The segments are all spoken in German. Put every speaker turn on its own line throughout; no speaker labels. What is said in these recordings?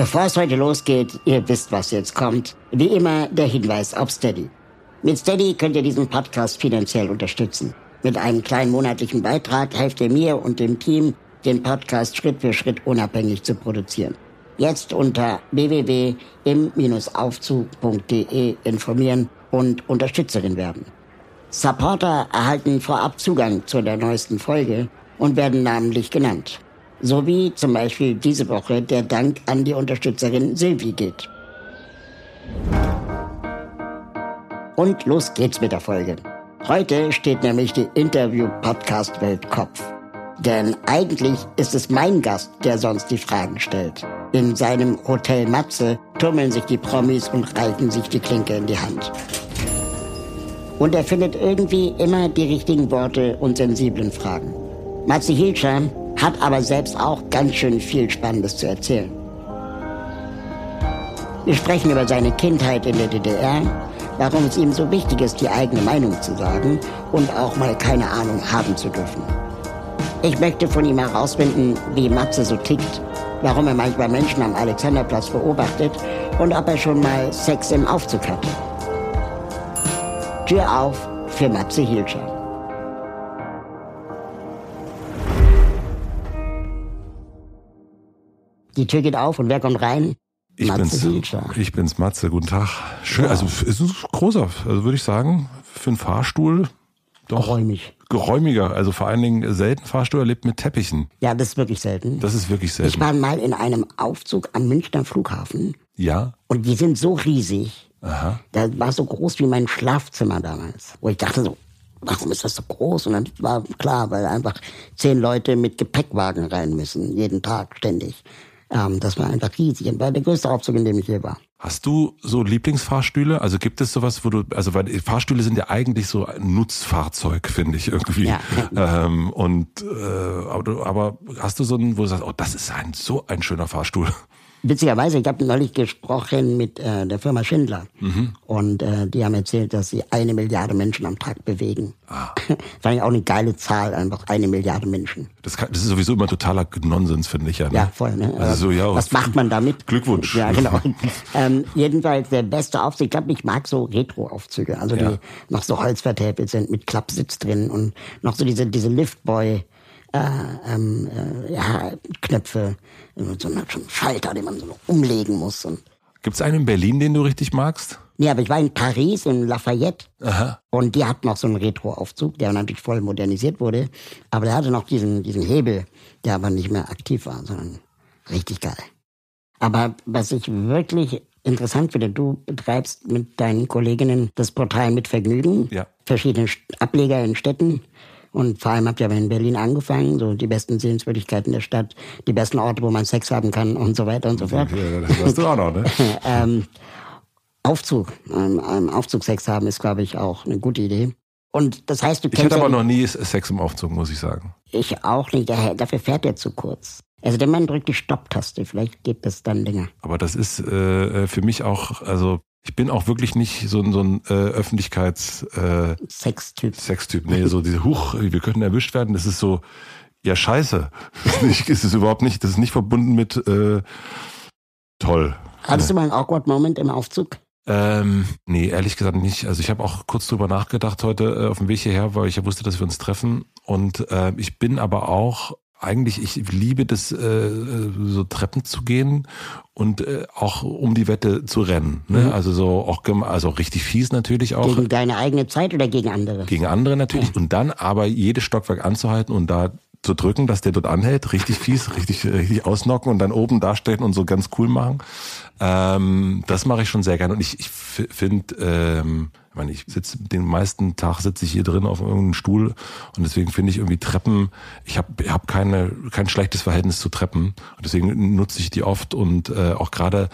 Bevor es heute losgeht, ihr wisst, was jetzt kommt. Wie immer der Hinweis auf Steady. Mit Steady könnt ihr diesen Podcast finanziell unterstützen. Mit einem kleinen monatlichen Beitrag helft ihr mir und dem Team, den Podcast Schritt für Schritt unabhängig zu produzieren. Jetzt unter www.im-aufzug.de informieren und Unterstützerin werden. Supporter erhalten vorab Zugang zu der neuesten Folge und werden namentlich genannt. So wie zum Beispiel diese Woche der Dank an die Unterstützerin Silvi geht. Und los geht's mit der Folge. Heute steht nämlich die Interview-Podcast-Welt Kopf. Denn eigentlich ist es mein Gast, der sonst die Fragen stellt. In seinem Hotel Matze tummeln sich die Promis und reichen sich die Klinke in die Hand. Und er findet irgendwie immer die richtigen Worte und sensiblen Fragen. Matze Hilscher hat aber selbst auch ganz schön viel Spannendes zu erzählen. Wir sprechen über seine Kindheit in der DDR, warum es ihm so wichtig ist, die eigene Meinung zu sagen und auch mal keine Ahnung haben zu dürfen. Ich möchte von ihm herausfinden, wie Matze so tickt, warum er manchmal Menschen am Alexanderplatz beobachtet und ob er schon mal Sex im Aufzug hatte. Tür auf für Matze Hilscher. Die Tür geht auf und wer kommt rein?
Ich
Matze
bin's, ich bin's, Matze. Guten Tag. Schön, also es ist großer, also würde ich sagen, für einen Fahrstuhl doch
Geräumig.
geräumiger. Also vor allen Dingen selten Fahrstuhl erlebt mit Teppichen.
Ja, das ist wirklich selten.
Das ist wirklich
Ich
selten.
war mal in einem Aufzug am Münchner Flughafen
Ja.
und die sind so riesig.
Aha.
Das war so groß wie mein Schlafzimmer damals. Wo ich dachte so, warum ist das so groß? Und dann war klar, weil einfach zehn Leute mit Gepäckwagen rein müssen, jeden Tag, ständig. Ähm, das war einfach riesig. Und war der größte Aufzug, in dem ich je war.
Hast du so Lieblingsfahrstühle? Also gibt es sowas, wo du, also weil Fahrstühle sind ja eigentlich so ein Nutzfahrzeug, finde ich irgendwie.
Ja.
Ähm, und äh, aber, aber hast du so einen, wo du sagst, oh, das ist ein so ein schöner Fahrstuhl.
Witzigerweise, ich habe neulich gesprochen mit äh, der Firma Schindler und äh, die haben erzählt, dass sie eine Milliarde Menschen am Tag bewegen. Ah. Fand ich auch eine geile Zahl, einfach eine Milliarde Menschen.
Das, kann, das ist sowieso immer totaler Nonsens, finde ich ja. Ne?
Ja, voll. Ne?
Also so, ja,
Was macht man damit?
Glückwunsch.
Ja, genau. ähm, jedenfalls der beste Aufzug. Ich glaube, ich mag so Retro-Aufzüge, also
Ja.
die noch so holzvertäfelt sind mit Klappsitz drin und noch so diese diese Liftboy. Äh, ähm, äh, ja, Knöpfe, so einem Schalter, den man so umlegen muss.
Gibt es einen in Berlin, den du richtig magst?
Nee, aber ich war in Paris, in Lafayette.
Aha.
Und die hatten noch so einen Retro-Aufzug, der natürlich voll modernisiert wurde. Aber der hatte noch diesen, diesen Hebel, der aber nicht mehr aktiv war, sondern richtig geil. Aber was ich wirklich interessant finde, du betreibst mit deinen Kolleginnen das Portal mit Vergnügen.
Ja.
Verschiedene Ableger in Städten. Und vor allem habt ihr aber in Berlin angefangen, so die besten Sehenswürdigkeiten der Stadt, die besten Orte, wo man Sex haben kann und so weiter und so fort.
Ja, das hast du auch noch, ne?
ähm, Aufzug, ähm, ähm, Aufzugsex haben ist, glaube ich, auch eine gute Idee. Und das heißt, du
Ich
kennst
hatte aber
ja,
noch nie Sex im Aufzug, muss ich sagen.
ich auch nicht, dafür fährt er zu kurz. Also der Mann drückt die Stopptaste, vielleicht geht das dann länger.
Aber das ist äh, für mich auch, also ich bin auch wirklich nicht so, ein- so ein äh, Öffentlichkeits-Sextyp. Äh,
Sextyp.
Sextyp. nee, so diese Huch, wir könnten erwischt werden. Das ist so, ja scheiße. Das ist, nicht, ist es überhaupt nicht, das ist nicht verbunden mit äh, toll.
Hattest du mal einen awkward Moment im Aufzug?
Ähm, nee, ehrlich gesagt nicht. Also ich habe auch kurz drüber nachgedacht heute äh, auf dem Weg hierher, weil ich ja wusste, dass wir uns treffen. Und äh, ich bin aber auch eigentlich, ich liebe das, äh, so Treppen zu gehen und äh, auch um die Wette zu rennen. Ne? Also so auch, also richtig fies natürlich auch.
Gegen deine eigene Zeit oder gegen andere?
gegen andere natürlich und dann aber jedes Stockwerk anzuhalten und da so drücken, dass der dort anhält, richtig fies, richtig, richtig ausnocken und dann oben dastellen und so ganz cool machen. Ähm, das mache ich schon sehr gerne und ich, ich finde, ähm, ich meine, ich sitze den meisten Tag sitze ich hier drin auf irgendeinem Stuhl und deswegen finde ich irgendwie Treppen, ich habe hab keine kein schlechtes Verhältnis zu Treppen. Und deswegen nutze ich die oft und äh, auch gerade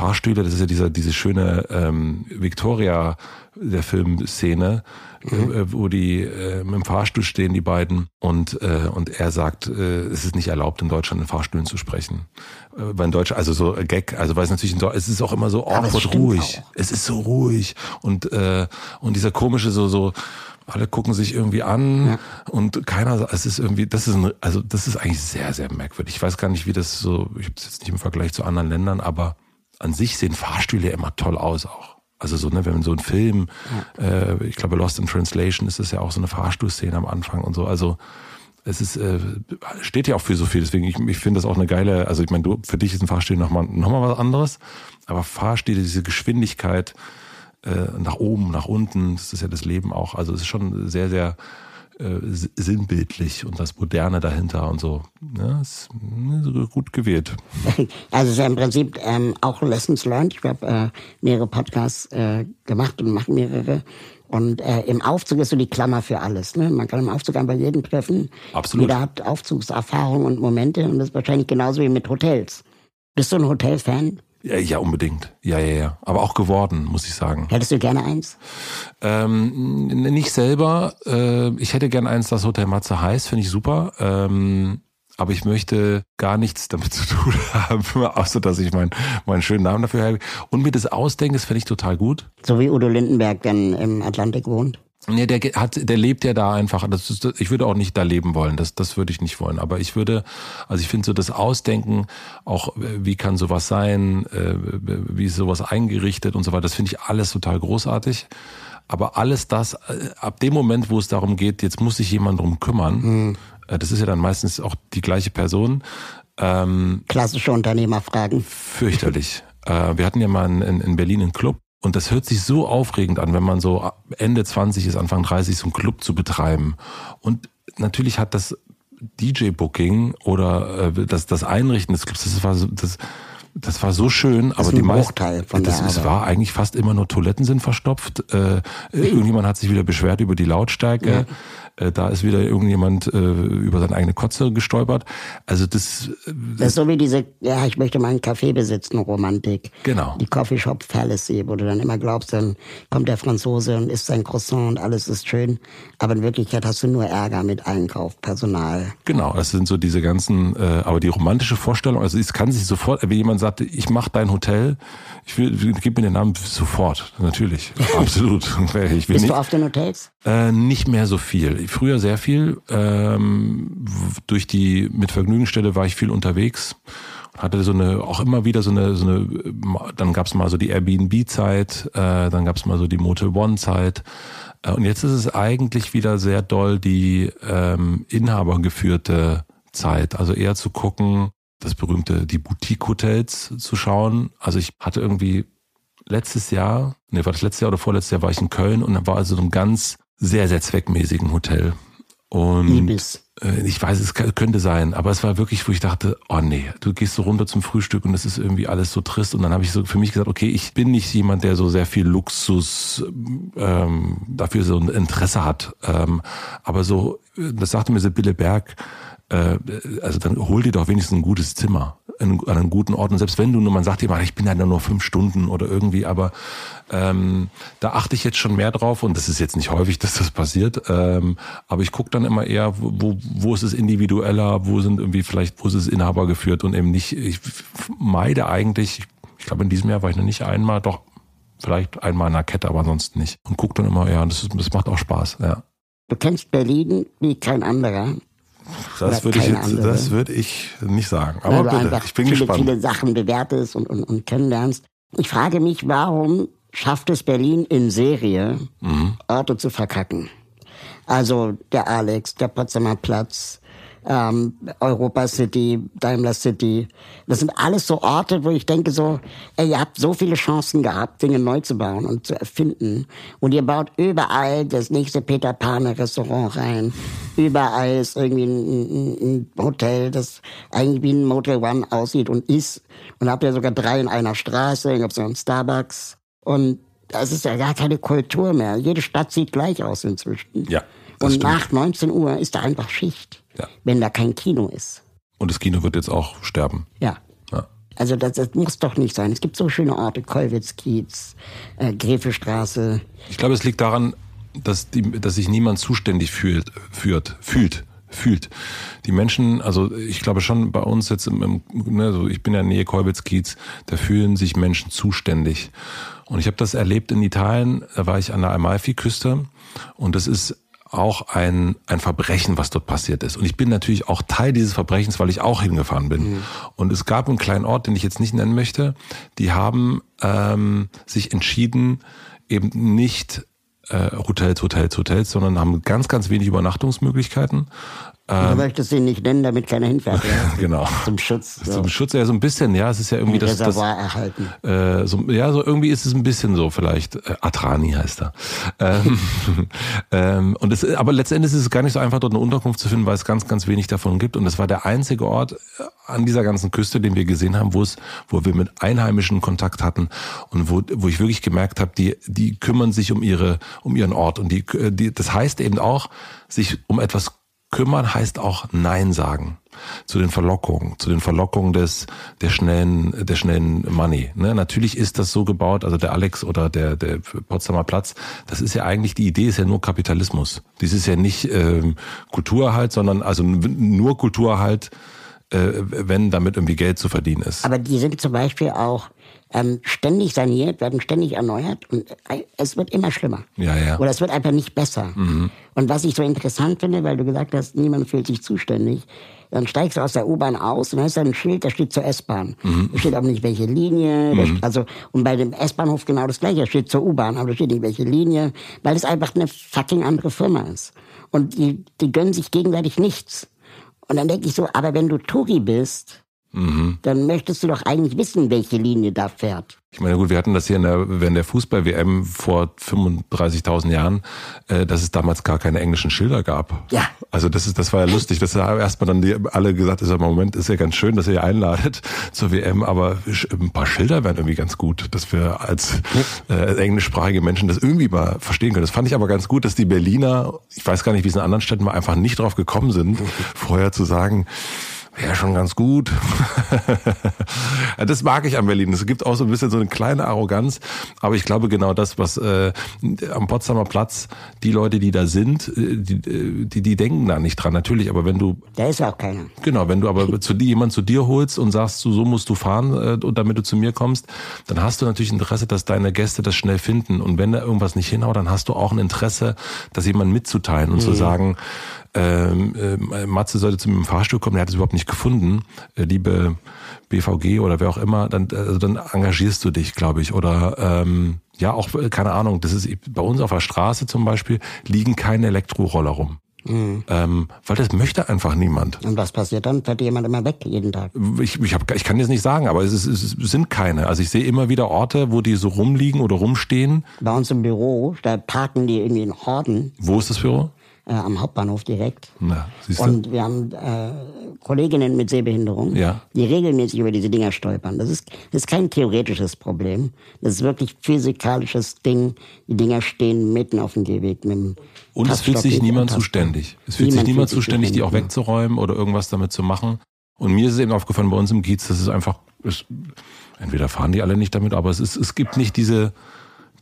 Fahrstühle, das ist ja dieser diese schöne ähm, Victoria der Filmszene, mhm. äh, wo die äh, im Fahrstuhl stehen, die beiden, und äh, und er sagt, äh, es ist nicht erlaubt in Deutschland in Fahrstühlen zu sprechen, äh, weil in Deutschland also so äh, Gag, also weil es natürlich in es ist auch immer so awkward ruhig, auch. es ist so ruhig und äh, und dieser komische so so alle gucken sich irgendwie an ja. und keiner, es ist irgendwie, das ist ein, also das ist eigentlich sehr, sehr merkwürdig. Ich weiß gar nicht, wie das so, ich habe jetzt nicht im Vergleich zu anderen Ländern, aber an sich sehen Fahrstühle ja immer toll aus auch. Also so, ne, wenn man so einen Film, ja. äh, ich glaube Lost in Translation ist es ja auch so eine Fahrstuhlszene am Anfang und so. Also es ist, äh, steht ja auch für so viel. Deswegen, ich, ich finde das auch eine geile, also ich meine, du, für dich ist ein Fahrstuhl nochmal noch mal was anderes, aber Fahrstühle, diese Geschwindigkeit äh, nach oben, nach unten, das ist ja das Leben auch. Also es ist schon sehr, sehr äh, sinnbildlich und das Moderne dahinter und so. Ja, ist gut gewählt.
Also es ist ja im Prinzip ähm, auch Lessons Learned. Ich habe äh, mehrere Podcasts äh, gemacht und mache mehrere. Und äh, im Aufzug ist so die Klammer für alles. Ne? Man kann im Aufzug einfach jeden treffen.
Absolut.
Jeder hat Aufzugserfahrung und Momente und das ist wahrscheinlich genauso wie mit Hotels. Bist du ein Hotelfan?
Ja, ja, unbedingt. Ja, ja, ja. Aber auch geworden, muss ich sagen.
Hättest du gerne eins?
Ähm, nicht selber. Äh, ich hätte gerne eins, das Hotel Matze heißt, finde ich super. Ähm, aber ich möchte gar nichts damit zu tun haben, außer dass ich meinen, meinen schönen Namen dafür habe. Und mir das ausdenke, das finde ich total gut.
So wie Udo Lindenberg dann im Atlantik wohnt.
Nee, der hat, der lebt ja da einfach. Das ist, ich würde auch nicht da leben wollen. Das, das würde ich nicht wollen. Aber ich würde, also ich finde so das Ausdenken, auch wie kann sowas sein, äh, wie ist sowas eingerichtet und so weiter. Das finde ich alles total großartig. Aber alles das, äh, ab dem Moment, wo es darum geht, jetzt muss sich jemand drum kümmern, mhm. das ist ja dann meistens auch die gleiche Person.
Ähm, Klassische Unternehmerfragen.
Fürchterlich. wir hatten ja mal in, in Berlin einen Club und das hört sich so aufregend an, wenn man so Ende 20 ist, Anfang 30, so einen Club zu betreiben. Und natürlich hat das DJ-Booking oder äh, das, das Einrichten des Clubs, das war so, das, das war so schön, aber die meisten, das, es war eigentlich fast immer nur Toiletten sind verstopft. Äh, irgendjemand hat sich wieder beschwert über die Lautstärke. Ja. Äh, da ist wieder irgendjemand äh, über seine eigene Kotze gestolpert. Also das,
das, das ist so wie diese, ja, ich möchte mal einen Kaffee besitzen, Romantik.
Genau.
Die Coffeeshop Fallacy, wo du dann immer glaubst, dann kommt der Franzose und isst sein Croissant und alles ist schön. Aber in Wirklichkeit hast du nur Ärger mit Einkauf, Personal.
Genau, das sind so diese ganzen, äh, aber die romantische Vorstellung, also es kann sich sofort, wenn jemand sagt, ich mache dein Hotel, ich will, gib mir den Namen sofort, natürlich, absolut. Ich
will Bist nicht, du auf den Hotels?
Äh, nicht mehr so viel. Früher sehr viel. Ähm, durch die mit Vergnügenstelle war ich viel unterwegs hatte so eine auch immer wieder so eine so eine dann gab's mal so die Airbnb Zeit äh, dann gab's mal so die Motel One Zeit äh, und jetzt ist es eigentlich wieder sehr doll die ähm, inhabergeführte Zeit also eher zu gucken das berühmte die Boutique Hotels zu schauen also ich hatte irgendwie letztes Jahr nee war das letztes Jahr oder vorletztes Jahr war ich in Köln und war also so ein ganz sehr, sehr zweckmäßigen Hotel. Und Ibis. Äh, ich weiß, es könnte sein, aber es war wirklich, wo ich dachte, oh nee, du gehst so runter zum Frühstück und es ist irgendwie alles so trist. Und dann habe ich so für mich gesagt, okay, ich bin nicht jemand, der so sehr viel Luxus ähm, dafür so ein Interesse hat. Ähm, aber so, das sagte mir Sibylle Berg, äh, also dann hol dir doch wenigstens ein gutes Zimmer an, einem guten Ort. Und selbst wenn du nur, man sagt immer, ich bin ja nur fünf Stunden oder irgendwie, aber ähm, da achte ich jetzt schon mehr drauf und das ist jetzt nicht häufig, dass das passiert. Ähm, aber ich gucke dann immer eher, wo, wo ist es individueller, wo sind irgendwie vielleicht, wo ist es Inhaber geführt und eben nicht, ich meide eigentlich, ich glaube in diesem Jahr war ich noch nicht einmal, doch vielleicht einmal in einer Kette, aber ansonsten nicht. Und guck dann immer, ja, das, ist, das macht auch Spaß, ja.
Du kennst Berlin wie kein anderer.
Das würde ich jetzt, das würde ich nicht sagen. Aber bitte, ich bin
viele,
gespannt.
viele Sachen bewertest und, und, und kennenlernst. Ich frage mich, warum schafft es Berlin in Serie, mhm. Orte zu verkacken? Also der Alex, der Potsdamer Platz, ähm, Europa City, Daimler City. Das sind alles so Orte, wo ich denke so, ey, ihr habt so viele Chancen gehabt, Dinge neu zu bauen und zu erfinden. Und ihr baut überall das nächste Peter Pane Restaurant rein. Überall ist irgendwie ein, ein, ein Hotel, das eigentlich wie ein Motel One aussieht und ist. Und habt ihr sogar drei in einer Straße, ich hab so einen Starbucks. Und das ist ja gar keine Kultur mehr. Jede Stadt sieht gleich aus inzwischen.
Ja.
Und stimmt. nach 19 Uhr ist da einfach Schicht, ja. wenn da kein Kino ist.
Und das Kino wird jetzt auch sterben.
Ja. ja. Also das, das, muss doch nicht sein. Es gibt so schöne Orte, Kollwitz, Kiez, äh, Gräfestraße.
Ich glaube, es liegt daran, dass, die, dass sich niemand zuständig fühlt, führt, fühlt fühlt. Die Menschen, also ich glaube schon bei uns jetzt im, im ne, also ich bin ja Nähe Kolwitz-Kiez, da fühlen sich Menschen zuständig. Und ich habe das erlebt in Italien, da war ich an der Amalfi-Küste und das ist auch ein, ein Verbrechen, was dort passiert ist. Und ich bin natürlich auch Teil dieses Verbrechens, weil ich auch hingefahren bin. Mhm. Und es gab einen kleinen Ort, den ich jetzt nicht nennen möchte, die haben ähm, sich entschieden, eben nicht äh, Hotels, Hotels, Hotels, sondern haben ganz, ganz wenig Übernachtungsmöglichkeiten
du möchtest ihn nicht nennen, damit keiner hinfährt. Ja?
genau.
Zum Schutz.
So. Zum Schutz, ja, so ein bisschen, ja. Es ist ja irgendwie
das.
Reservoir
das, erhalten.
Äh, so, ja, so irgendwie ist es ein bisschen so, vielleicht. Äh, Atrani heißt er. Ähm, ähm, und es, aber letztendlich ist es gar nicht so einfach, dort eine Unterkunft zu finden, weil es ganz, ganz wenig davon gibt. Und das war der einzige Ort äh, an dieser ganzen Küste, den wir gesehen haben, wo es, wo wir mit Einheimischen Kontakt hatten und wo, wo ich wirklich gemerkt habe, die, die kümmern sich um ihre, um ihren Ort. Und die, die, das heißt eben auch, sich um etwas Kümmern heißt auch Nein sagen zu den Verlockungen, zu den Verlockungen des der schnellen der schnellen Money. Ne? Natürlich ist das so gebaut, also der Alex oder der der Potsdamer Platz, das ist ja eigentlich die Idee ist ja nur Kapitalismus. Dies ist ja nicht ähm, Kulturerhalt, sondern also nur Kulturerhalt, äh, wenn damit irgendwie Geld zu verdienen ist.
Aber die sind zum Beispiel auch ähm, ständig saniert, werden ständig erneuert und äh, es wird immer schlimmer.
Ja, ja.
Oder es wird einfach nicht besser. Mhm. Und was ich so interessant finde, weil du gesagt hast, niemand fühlt sich zuständig, dann steigst du aus der U-Bahn aus und dann ist da ein Schild, da steht zur S-Bahn. Mhm. Da steht aber nicht welche Linie. Mhm. also, und bei dem S-Bahnhof genau das gleiche, da steht zur U-Bahn, aber da steht nicht welche Linie, weil es einfach eine fucking andere Firma ist. Und die, die gönnen sich gegenseitig nichts. Und dann denke ich so, aber wenn du Touri bist, Mhm. Dann möchtest du doch eigentlich wissen, welche Linie da fährt.
Ich meine, gut, wir hatten das hier in der, während der Fußball-WM vor 35.000 Jahren, äh, dass es damals gar keine englischen Schilder gab.
Ja.
Also das ist, das war ja lustig. Das haben erstmal dann die, alle gesagt, ist ja, Moment, ist ja ganz schön, dass ihr hier einladet zur WM, aber ein paar Schilder wären irgendwie ganz gut, dass wir als äh, englischsprachige Menschen das irgendwie mal verstehen können. Das fand ich aber ganz gut, dass die Berliner, ich weiß gar nicht, wie es in anderen Städten mal einfach nicht drauf gekommen sind, vorher zu sagen, Wäre schon ganz gut. das mag ich an Berlin. Es gibt auch so ein bisschen so eine kleine Arroganz, aber ich glaube genau das, was äh, am Potsdamer Platz die Leute, die da sind, äh, die, äh, die, die denken da nicht dran. Natürlich, aber wenn du
da ist auch keiner.
Genau, wenn du aber zu dir jemand zu dir holst und sagst, so, so musst du fahren äh, und damit du zu mir kommst, dann hast du natürlich Interesse, dass deine Gäste das schnell finden. Und wenn da irgendwas nicht hinhaut, dann hast du auch ein Interesse, das jemand mitzuteilen und mhm. zu sagen, ähm, äh, Matze sollte zu mir im Fahrstuhl kommen, der hat es überhaupt nicht gefunden. Äh, liebe BVG oder wer auch immer, dann, also dann engagierst du dich, glaube ich. Oder ähm, ja, auch, äh, keine Ahnung, das ist bei uns auf der Straße zum Beispiel, liegen keine Elektroroller rum. Mhm. Ähm, weil das möchte einfach niemand.
Und was passiert dann? Fährt jemand immer weg jeden Tag?
Ich, ich, hab, ich kann jetzt nicht sagen, aber es, ist, es sind keine. Also ich sehe immer wieder Orte, wo die so rumliegen oder rumstehen.
Bei uns im Büro, da parken die irgendwie in Horden.
Wo ist das Büro?
Äh, am Hauptbahnhof direkt. Na, und wir haben äh, Kolleginnen mit Sehbehinderung,
ja.
die regelmäßig über diese Dinger stolpern. Das ist, das ist kein theoretisches Problem. Das ist wirklich physikalisches Ding. Die Dinger stehen mitten auf dem Gehweg. Mit
und es fühlt sich niemand zuständig. Es fühlt niemand sich niemand zuständig, die auch wegzuräumen oder irgendwas damit zu machen. Und mir ist es eben aufgefallen bei uns im Kiez, das ist einfach, es, entweder fahren die alle nicht damit, aber es ist, es gibt nicht diese,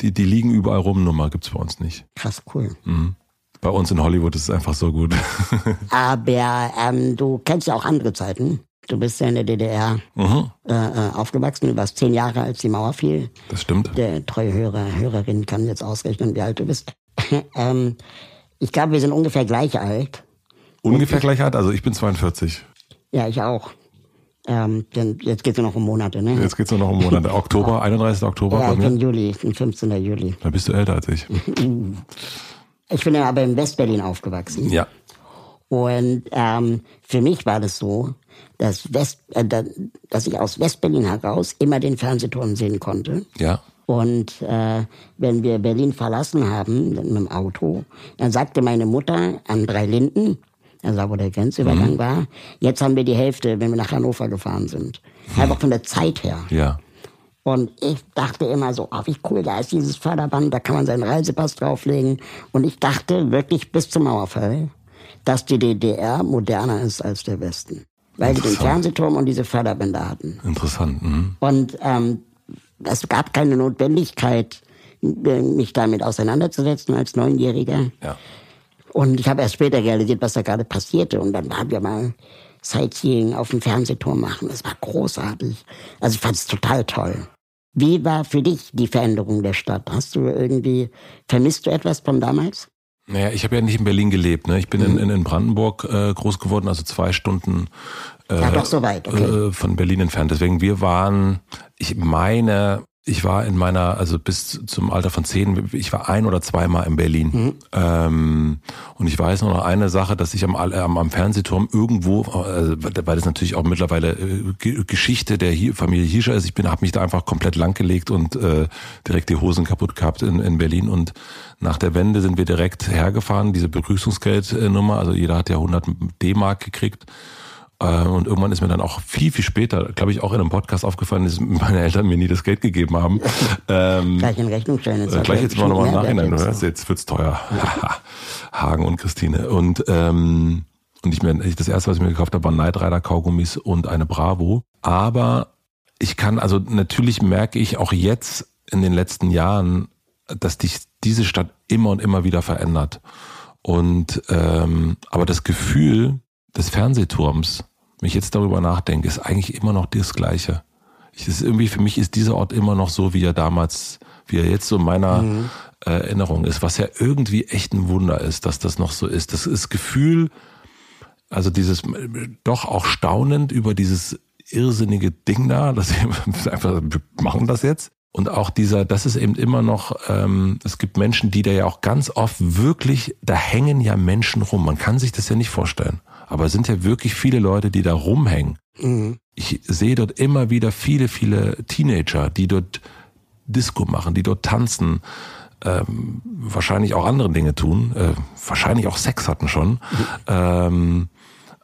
die, die liegen überall rum Nummer, gibt's bei uns nicht.
Krass, cool.
Mhm. Bei uns in Hollywood ist es einfach so gut.
Aber ähm, du kennst ja auch andere Zeiten. Du bist ja in der DDR mhm. äh, äh, aufgewachsen. Du warst zehn Jahre, als die Mauer fiel.
Das stimmt.
Der treue Hörer, Hörerin kann jetzt ausrechnen, wie alt du bist. ähm, ich glaube, wir sind ungefähr gleich alt.
Ungefähr gleich alt? Also ich bin 42.
Ja, ich auch. Ähm, denn jetzt geht es nur noch um Monate, ne?
Jetzt geht es nur noch um Monate. Oktober, 31. Oktober.
Ja, ich bin Juli, ich bin 15. Juli.
Da bist du älter als ich.
Ich bin ja aber in Westberlin aufgewachsen.
Ja.
Und ähm, für mich war das so, dass, West, äh, dass ich aus Westberlin heraus immer den Fernsehturm sehen konnte.
Ja.
Und äh, wenn wir Berlin verlassen haben mit dem Auto, dann sagte meine Mutter an drei Linden, also wo der Grenzübergang mhm. war, jetzt haben wir die Hälfte, wenn wir nach Hannover gefahren sind. Mhm. Einfach von der Zeit her.
Ja.
Und ich dachte immer so, oh, wie cool, da ist dieses Förderband, da kann man seinen Reisepass drauflegen. Und ich dachte wirklich bis zum Mauerfall, dass die DDR moderner ist als der Westen. Weil die den Fernsehturm und diese Förderbänder hatten.
Interessant. Mhm.
Und ähm, es gab keine Notwendigkeit, mich damit auseinanderzusetzen als Neunjähriger.
Ja.
Und ich habe erst später realisiert, was da gerade passierte. Und dann haben wir mal Sightseeing auf dem Fernsehturm machen. Das war großartig. Also ich fand es total toll. Wie war für dich die Veränderung der Stadt? Hast du irgendwie, vermisst du etwas von damals?
Naja, ich habe ja nicht in Berlin gelebt. Ne? Ich bin mhm. in, in Brandenburg äh, groß geworden, also zwei Stunden
äh, ja, doch so weit, okay.
äh, von Berlin entfernt. Deswegen, wir waren, ich meine, ich war in meiner, also bis zum Alter von zehn, ich war ein oder zweimal in Berlin. Mhm. Ähm, und ich weiß noch eine Sache, dass ich am, am, am Fernsehturm irgendwo, also, weil das natürlich auch mittlerweile äh, Geschichte der Familie Hiescher ist, ich bin, habe mich da einfach komplett langgelegt und äh, direkt die Hosen kaputt gehabt in, in Berlin. Und nach der Wende sind wir direkt hergefahren, diese Begrüßungsgeldnummer, also jeder hat ja 100 D-Mark gekriegt. Äh, und irgendwann ist mir dann auch viel, viel später, glaube ich, auch in einem Podcast aufgefallen, dass meine Eltern mir nie das Geld gegeben haben.
ähm, gleich in Rechnungsstellen.
Äh, gleich jetzt mal nochmal im Nachhinein. Jetzt, jetzt wird's teuer. Hagen und Christine. Und, ähm, und ich mir, das erste, was ich mir gekauft habe, waren Night Rider Kaugummis und eine Bravo. Aber ich kann, also natürlich merke ich auch jetzt in den letzten Jahren, dass dich diese Stadt immer und immer wieder verändert. Und ähm, aber das Gefühl des Fernsehturms wenn ich jetzt darüber nachdenke, ist eigentlich immer noch das Gleiche. Ich, ist irgendwie für mich ist dieser Ort immer noch so, wie er damals, wie er jetzt so in meiner mhm. äh, Erinnerung ist, was ja irgendwie echt ein Wunder ist, dass das noch so ist. Das ist Gefühl, also dieses doch auch staunend über dieses irrsinnige Ding da, dass wir einfach wir machen das jetzt. Und auch dieser, das ist eben immer noch, ähm, es gibt Menschen, die da ja auch ganz oft wirklich, da hängen ja Menschen rum. Man kann sich das ja nicht vorstellen. Aber es sind ja wirklich viele Leute, die da rumhängen. Mhm. Ich sehe dort immer wieder viele, viele Teenager, die dort Disco machen, die dort tanzen, ähm, wahrscheinlich auch andere Dinge tun, äh, wahrscheinlich auch Sex hatten schon. Mhm. Ähm,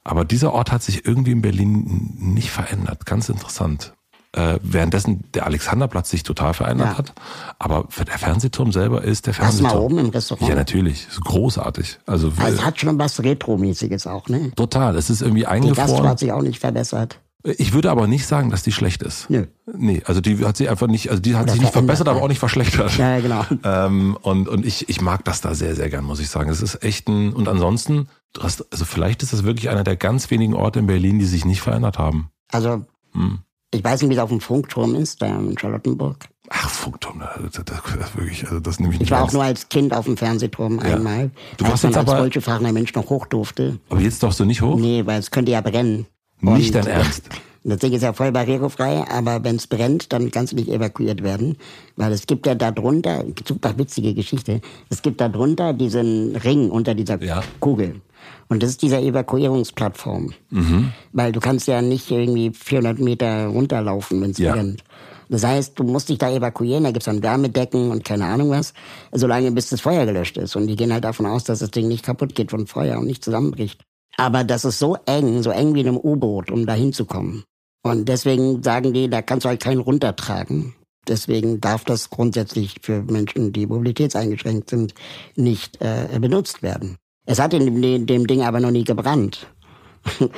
aber dieser Ort hat sich irgendwie in Berlin nicht verändert. Ganz interessant äh, währenddessen der Alexanderplatz sich total verändert ja. hat. Aber der Fernsehturm selber ist der Fernsehturm.
Warst mal oben im Restaurant?
Ja, natürlich. Ist großartig. Also,
also es hat schon was Retro-mäßiges auch, ne?
Total. Es ist irgendwie eingefroren. Die Gastro
hat sich auch nicht verbessert.
Ich würde aber nicht sagen, dass die schlecht ist. Nö. Nee, also die hat sie einfach nicht, also die hat Oder sich nicht verbessert, aber auch nicht verschlechtert.
Ja, genau.
Ähm, und, und ich, ich mag das da sehr, sehr gern, muss ich sagen. Es ist echt ein, und ansonsten, hast, also vielleicht ist das wirklich einer der ganz wenigen Orte in Berlin, die sich nicht verändert haben.
Also, hm. Ich weiß nicht, wie es auf dem Funkturm ist, da in Charlottenburg.
Ach, Funkturm, das, das, das wirklich, also das nehme ich
nicht Ich war ernst. auch nur als Kind auf dem Fernsehturm ja. einmal.
Du warst jetzt
als
aber...
solche fragender Mensch noch hoch durfte.
Aber jetzt darfst du nicht hoch?
Nee, weil es könnte ja brennen.
Nicht dein Ernst?
Das Ding ist ja voll barrierefrei, aber wenn es brennt, dann kannst du nicht evakuiert werden. Weil es gibt ja da drunter, super witzige Geschichte, es gibt da drunter diesen Ring unter dieser ja. Kugel. Und das ist dieser Evakuierungsplattform. Mhm. Weil du kannst ja nicht irgendwie 400 Meter runterlaufen, wenn es ja. brennt. Das heißt, du musst dich da evakuieren, da gibt's dann Wärmedecken und keine Ahnung was, solange bis das Feuer gelöscht ist. Und die gehen halt davon aus, dass das Ding nicht kaputt geht von Feuer und nicht zusammenbricht. Aber das ist so eng, so eng wie in einem U-Boot, um da hinzukommen. Und deswegen sagen die, da kannst du halt keinen runtertragen. Deswegen darf das grundsätzlich für Menschen, die mobilitätseingeschränkt sind, nicht äh, benutzt werden. Es hat in dem, dem Ding aber noch nie gebrannt.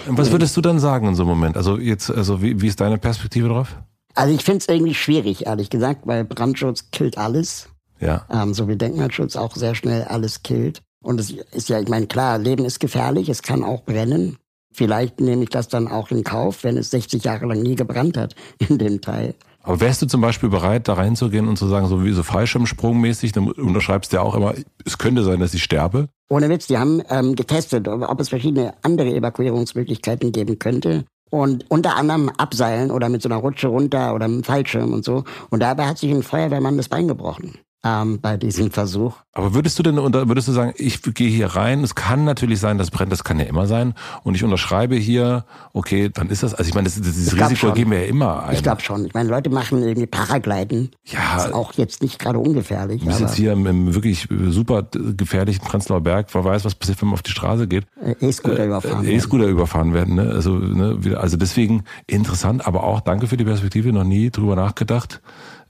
Was würdest du dann sagen in so einem Moment? Also jetzt, also wie, wie ist deine Perspektive drauf?
Also ich finde es irgendwie schwierig, ehrlich gesagt, weil Brandschutz killt alles.
Ja.
Ähm, so wie Denkmalschutz auch sehr schnell alles killt. Und es ist ja, ich meine, klar, Leben ist gefährlich, es kann auch brennen. Vielleicht nehme ich das dann auch in Kauf, wenn es 60 Jahre lang nie gebrannt hat in dem Teil.
Aber wärst du zum Beispiel bereit, da reinzugehen und zu sagen, so wie so Fallschirmsprungmäßig, dann unterschreibst du ja auch immer, es könnte sein, dass ich sterbe?
Ohne Witz, die haben ähm, getestet, ob es verschiedene andere Evakuierungsmöglichkeiten geben könnte. Und unter anderem abseilen oder mit so einer Rutsche runter oder mit einem Fallschirm und so. Und dabei hat sich ein Feuerwehrmann das Bein gebrochen. Ähm, bei diesem Versuch.
Aber würdest du denn unter, würdest du sagen, ich gehe hier rein, es kann natürlich sein, das brennt, das kann ja immer sein, und ich unterschreibe hier, okay, dann ist das, also ich meine, das, dieses
Ich glaub
Risiko geben wir ja immer ein.
Ich glaube schon. Ich meine, Leute machen irgendwie Paragliden.
Ja.
Ist auch jetzt nicht gerade ungefährlich.
wir sind jetzt hier im, im wirklich super gefährlichen Prenzlauer Berg, wer weiß, was passiert, wenn man auf die Straße geht.
äh, E-Scooter überfahren. werden.
E-Scooter überfahren werden. Ne? Also, ne, also deswegen interessant, aber auch danke für die Perspektive, noch nie drüber nachgedacht.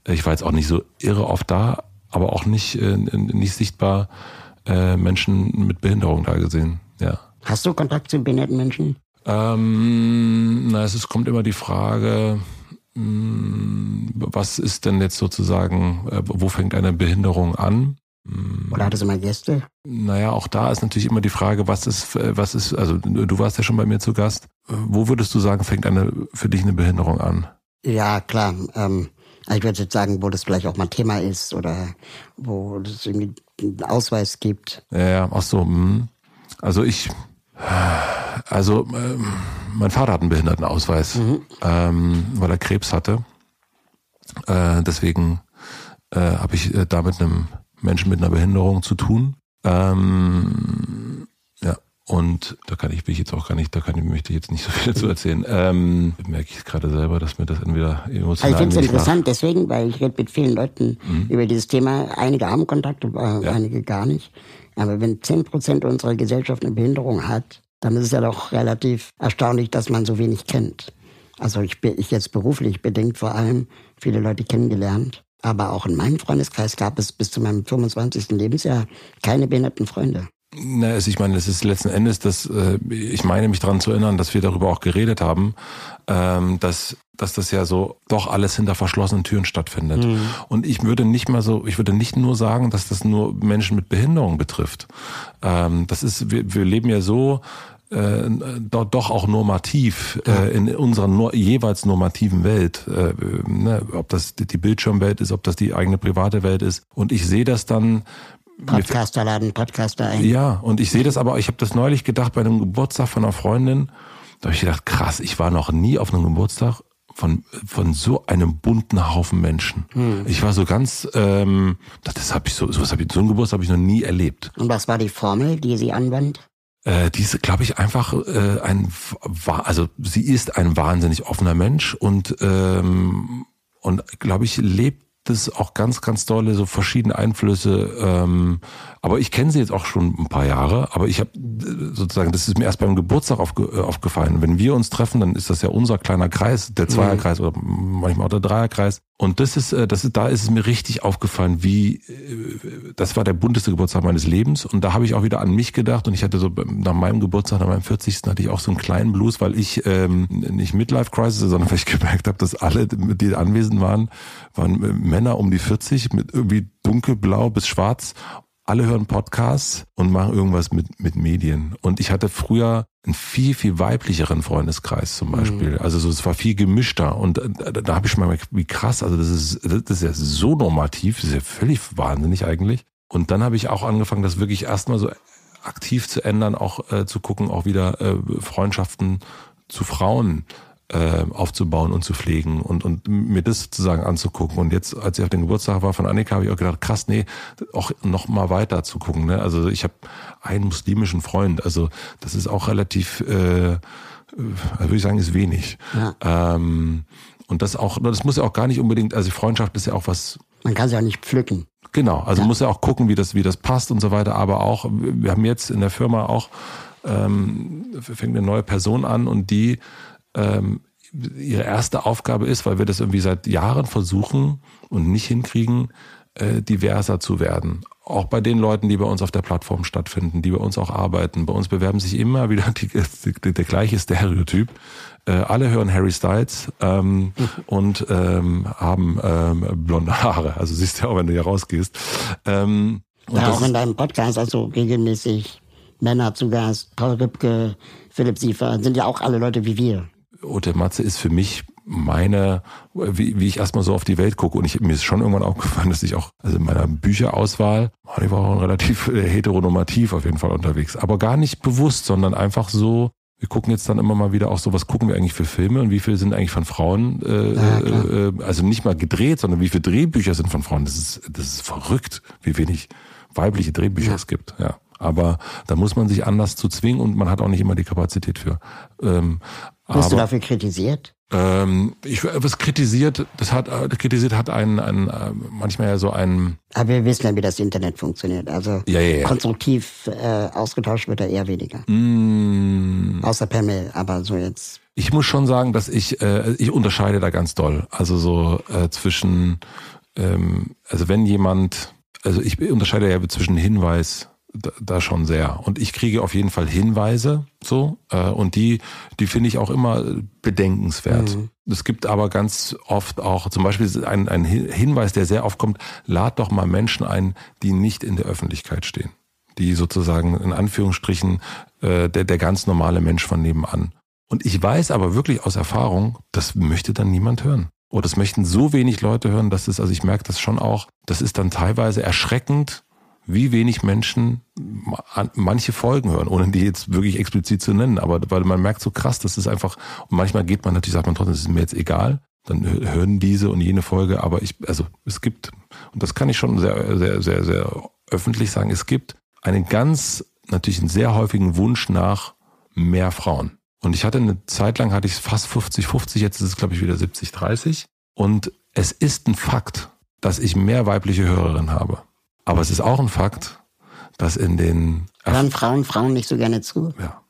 Ich war jetzt auch nicht so irre oft da, aber auch nicht, äh, nicht sichtbar äh, Menschen mit Behinderung da gesehen. Ja.
Hast du Kontakt zu behinderten Menschen?
Ähm, na, es ist, kommt immer die Frage, mh, was ist denn jetzt sozusagen, äh, wo fängt eine Behinderung an?
Oder hattest du mal Gäste?
Naja, auch da ist natürlich immer die Frage, was ist, was ist, also du warst ja schon bei mir zu Gast. Äh, Wo würdest du sagen, fängt eine für dich eine Behinderung an?
Ja, klar. Ähm, ich würde jetzt sagen, wo das vielleicht auch mal Thema ist oder wo es irgendwie einen Ausweis gibt.
Ja, ja, ach so, hm. Also ich, also ähm, mein Vater hat einen Behindertenausweis, ähm, weil er Krebs hatte. Äh, deswegen äh, habe ich äh, da mit einem Menschen mit einer Behinderung zu tun. Ähm, und da kann ich will ich jetzt auch gar nicht, da kann ich möchte ich jetzt nicht so viel dazu erzählen. Ähm, merke ich gerade selber, dass mir das entweder emotional
Also ich finde es interessant deswegen, weil ich rede mit vielen Leuten über dieses Thema. Einige haben Kontakt, aber
Ja.
einige gar nicht. Aber wenn 10% unserer Gesellschaft eine Behinderung hat, dann ist es ja doch relativ erstaunlich, dass man so wenig kennt. Also ich bin ich jetzt beruflich bedingt vor allem viele Leute kennengelernt. Aber auch in meinem Freundeskreis gab es bis zu meinem 25. Lebensjahr keine behinderten Freunde.
Na, also ich meine, es ist letzten Endes, dass äh, ich meine mich daran zu erinnern, dass wir darüber auch geredet haben, ähm, dass dass das ja so doch alles hinter verschlossenen Türen stattfindet. Und ich würde nicht mal so, ich würde nicht nur sagen, dass das nur Menschen mit Behinderung betrifft. Ähm, das ist, wir, wir leben ja so äh, doch, doch auch normativ äh, in unserer nur, jeweils normativen Welt, äh, ne, ob das die Bildschirmwelt ist, ob das die eigene private Welt ist. Und ich sehe das dann
Podcaster laden Podcaster ein.
ja, und ich sehe das aber, ich habe das neulich gedacht bei einem Geburtstag von einer Freundin. Da habe ich gedacht, krass, ich war noch nie auf einem Geburtstag von, von so einem bunten Haufen Menschen. Ich war so ganz, ähm, das, habe ich so, sowas hab ich, so einen Geburtstag habe ich noch nie erlebt.
Und was war die Formel, die sie anwandt?
Äh, diese, glaube ich, einfach äh, ein, also sie ist ein wahnsinnig offener Mensch und ähm, und glaube ich lebt das auch ganz, ganz dolle, so verschiedene Einflüsse. Ähm, aber ich kenne sie jetzt auch schon ein paar Jahre. Aber ich habe sozusagen, das ist mir erst beim Geburtstag aufge, äh, aufgefallen. Wenn wir uns treffen, dann ist das ja unser kleiner Kreis, der Zweierkreis oder manchmal auch der Dreierkreis. Und das ist, äh, das ist, da ist es mir richtig aufgefallen, wie äh, das war der bunteste Geburtstag meines Lebens. Und da habe ich auch wieder an mich gedacht. Und ich hatte so nach meinem Geburtstag, nach meinem 40. hatte ich auch so einen kleinen Blues, weil ich ähm, nicht Midlife Crisis, sondern weil ich gemerkt habe, dass alle, die anwesend waren, waren äh, Männer um die 40 mit irgendwie dunkelblau bis schwarz. Alle hören Podcasts und machen irgendwas mit, mit Medien. Und ich hatte früher einen viel, viel weiblicheren Freundeskreis zum Beispiel. Also so, es war viel gemischter. Und da, da habe ich schon mal gemerkt, wie krass, also das ist, das ist ja so normativ, das ist ja völlig wahnsinnig eigentlich. Und dann habe ich auch angefangen, das wirklich erstmal so aktiv zu ändern, auch äh, zu gucken, auch wieder äh, Freundschaften zu Frauen äh, aufzubauen und zu pflegen und, und mir das sozusagen anzugucken. Und jetzt, als ich auf den Geburtstag war von Annika, habe ich auch gedacht, krass, nee, auch noch mal weiter zu gucken. Ne? Also ich habe einen muslimischen Freund, also das ist auch relativ, äh, äh, würde ich sagen, ist wenig.
Ja.
Ähm, und das auch, das muss ja auch gar nicht unbedingt, also Freundschaft ist ja auch was
Man kann sie auch nicht pflücken.
Genau, also muss ja auch gucken, wie das, wie das passt und so weiter. Aber auch, wir haben jetzt in der Firma auch, ähm, fängt eine neue Person an und die ähm, ihre erste Aufgabe ist, weil wir das irgendwie seit Jahren versuchen und nicht hinkriegen, äh, diverser zu werden. Auch bei den Leuten, die bei uns auf der Plattform stattfinden, die bei uns auch arbeiten. Bei uns bewerben sich immer wieder die, die, der gleiche Stereotyp. Äh, alle hören Harry Styles ähm, und ähm, haben ähm, blonde Haare. Also siehst du ja auch, wenn du hier rausgehst. Ähm, und
Ja, auch in deinem Podcast, also regelmäßig Männer zu Gast, Paul Ripke, Philipp Siefer, sind ja auch alle Leute wie wir.
Ote Matze ist für mich meine, wie, wie ich erstmal so auf die Welt gucke. Und ich, mir ist schon irgendwann aufgefallen, dass ich auch, also in meiner Bücherauswahl, ich war auch relativ äh, heteronormativ auf jeden Fall unterwegs. Aber gar nicht bewusst, sondern einfach so, Wir gucken jetzt dann immer mal wieder auch so, was gucken wir eigentlich für Filme und wie viele sind eigentlich von Frauen, äh, ja, äh, also nicht mal gedreht, sondern wie viele Drehbücher sind von Frauen. Das ist, das ist verrückt, wie wenig weibliche Drehbücher ja. es gibt, ja. Aber da muss man sich anders zu zwingen und man hat auch nicht immer die Kapazität für.
Ähm, Wirst du dafür kritisiert?
Ähm, ich was kritisiert, das hat kritisiert hat ein, ein manchmal ja so ein.
Aber wir wissen ja, wie das Internet funktioniert. Also ja, ja, ja. konstruktiv äh, ausgetauscht wird er eher weniger. Mm. Außer per Mail, aber so jetzt.
Ich muss schon sagen, dass ich äh, ich unterscheide da ganz doll. Also so äh, zwischen ähm, also wenn jemand also ich unterscheide ja zwischen Hinweis da schon sehr. Und ich kriege auf jeden Fall Hinweise, so, äh, und die, die finde ich auch immer bedenkenswert. Mhm. Es gibt aber ganz oft auch, zum Beispiel ein, ein Hinweis, der sehr oft kommt, lad doch mal Menschen ein, die nicht in der Öffentlichkeit stehen. Die sozusagen in Anführungsstrichen äh, der, der ganz normale Mensch von nebenan. Und ich weiß aber wirklich aus Erfahrung, das möchte dann niemand hören. Oder das möchten so wenig Leute hören, dass es, also ich merke das schon auch, das ist dann teilweise erschreckend, wie wenig Menschen manche Folgen hören, ohne die jetzt wirklich explizit zu nennen. Aber weil man merkt so krass, das ist einfach, und manchmal geht man natürlich, sagt man trotzdem, es ist mir jetzt egal. Dann hören diese und jene Folge, aber ich, also es gibt, und das kann ich schon sehr, sehr, sehr, sehr öffentlich sagen, es gibt einen ganz, natürlich einen sehr häufigen Wunsch nach mehr Frauen. Und ich hatte eine Zeit lang, hatte ich fast 50-50, jetzt ist es, glaube ich, wieder 70-30. Und es ist ein Fakt, dass ich mehr weibliche Hörerinnen habe. Aber es ist auch ein Fakt, dass in den
hören Frauen Frauen nicht so gerne zu.
Ja.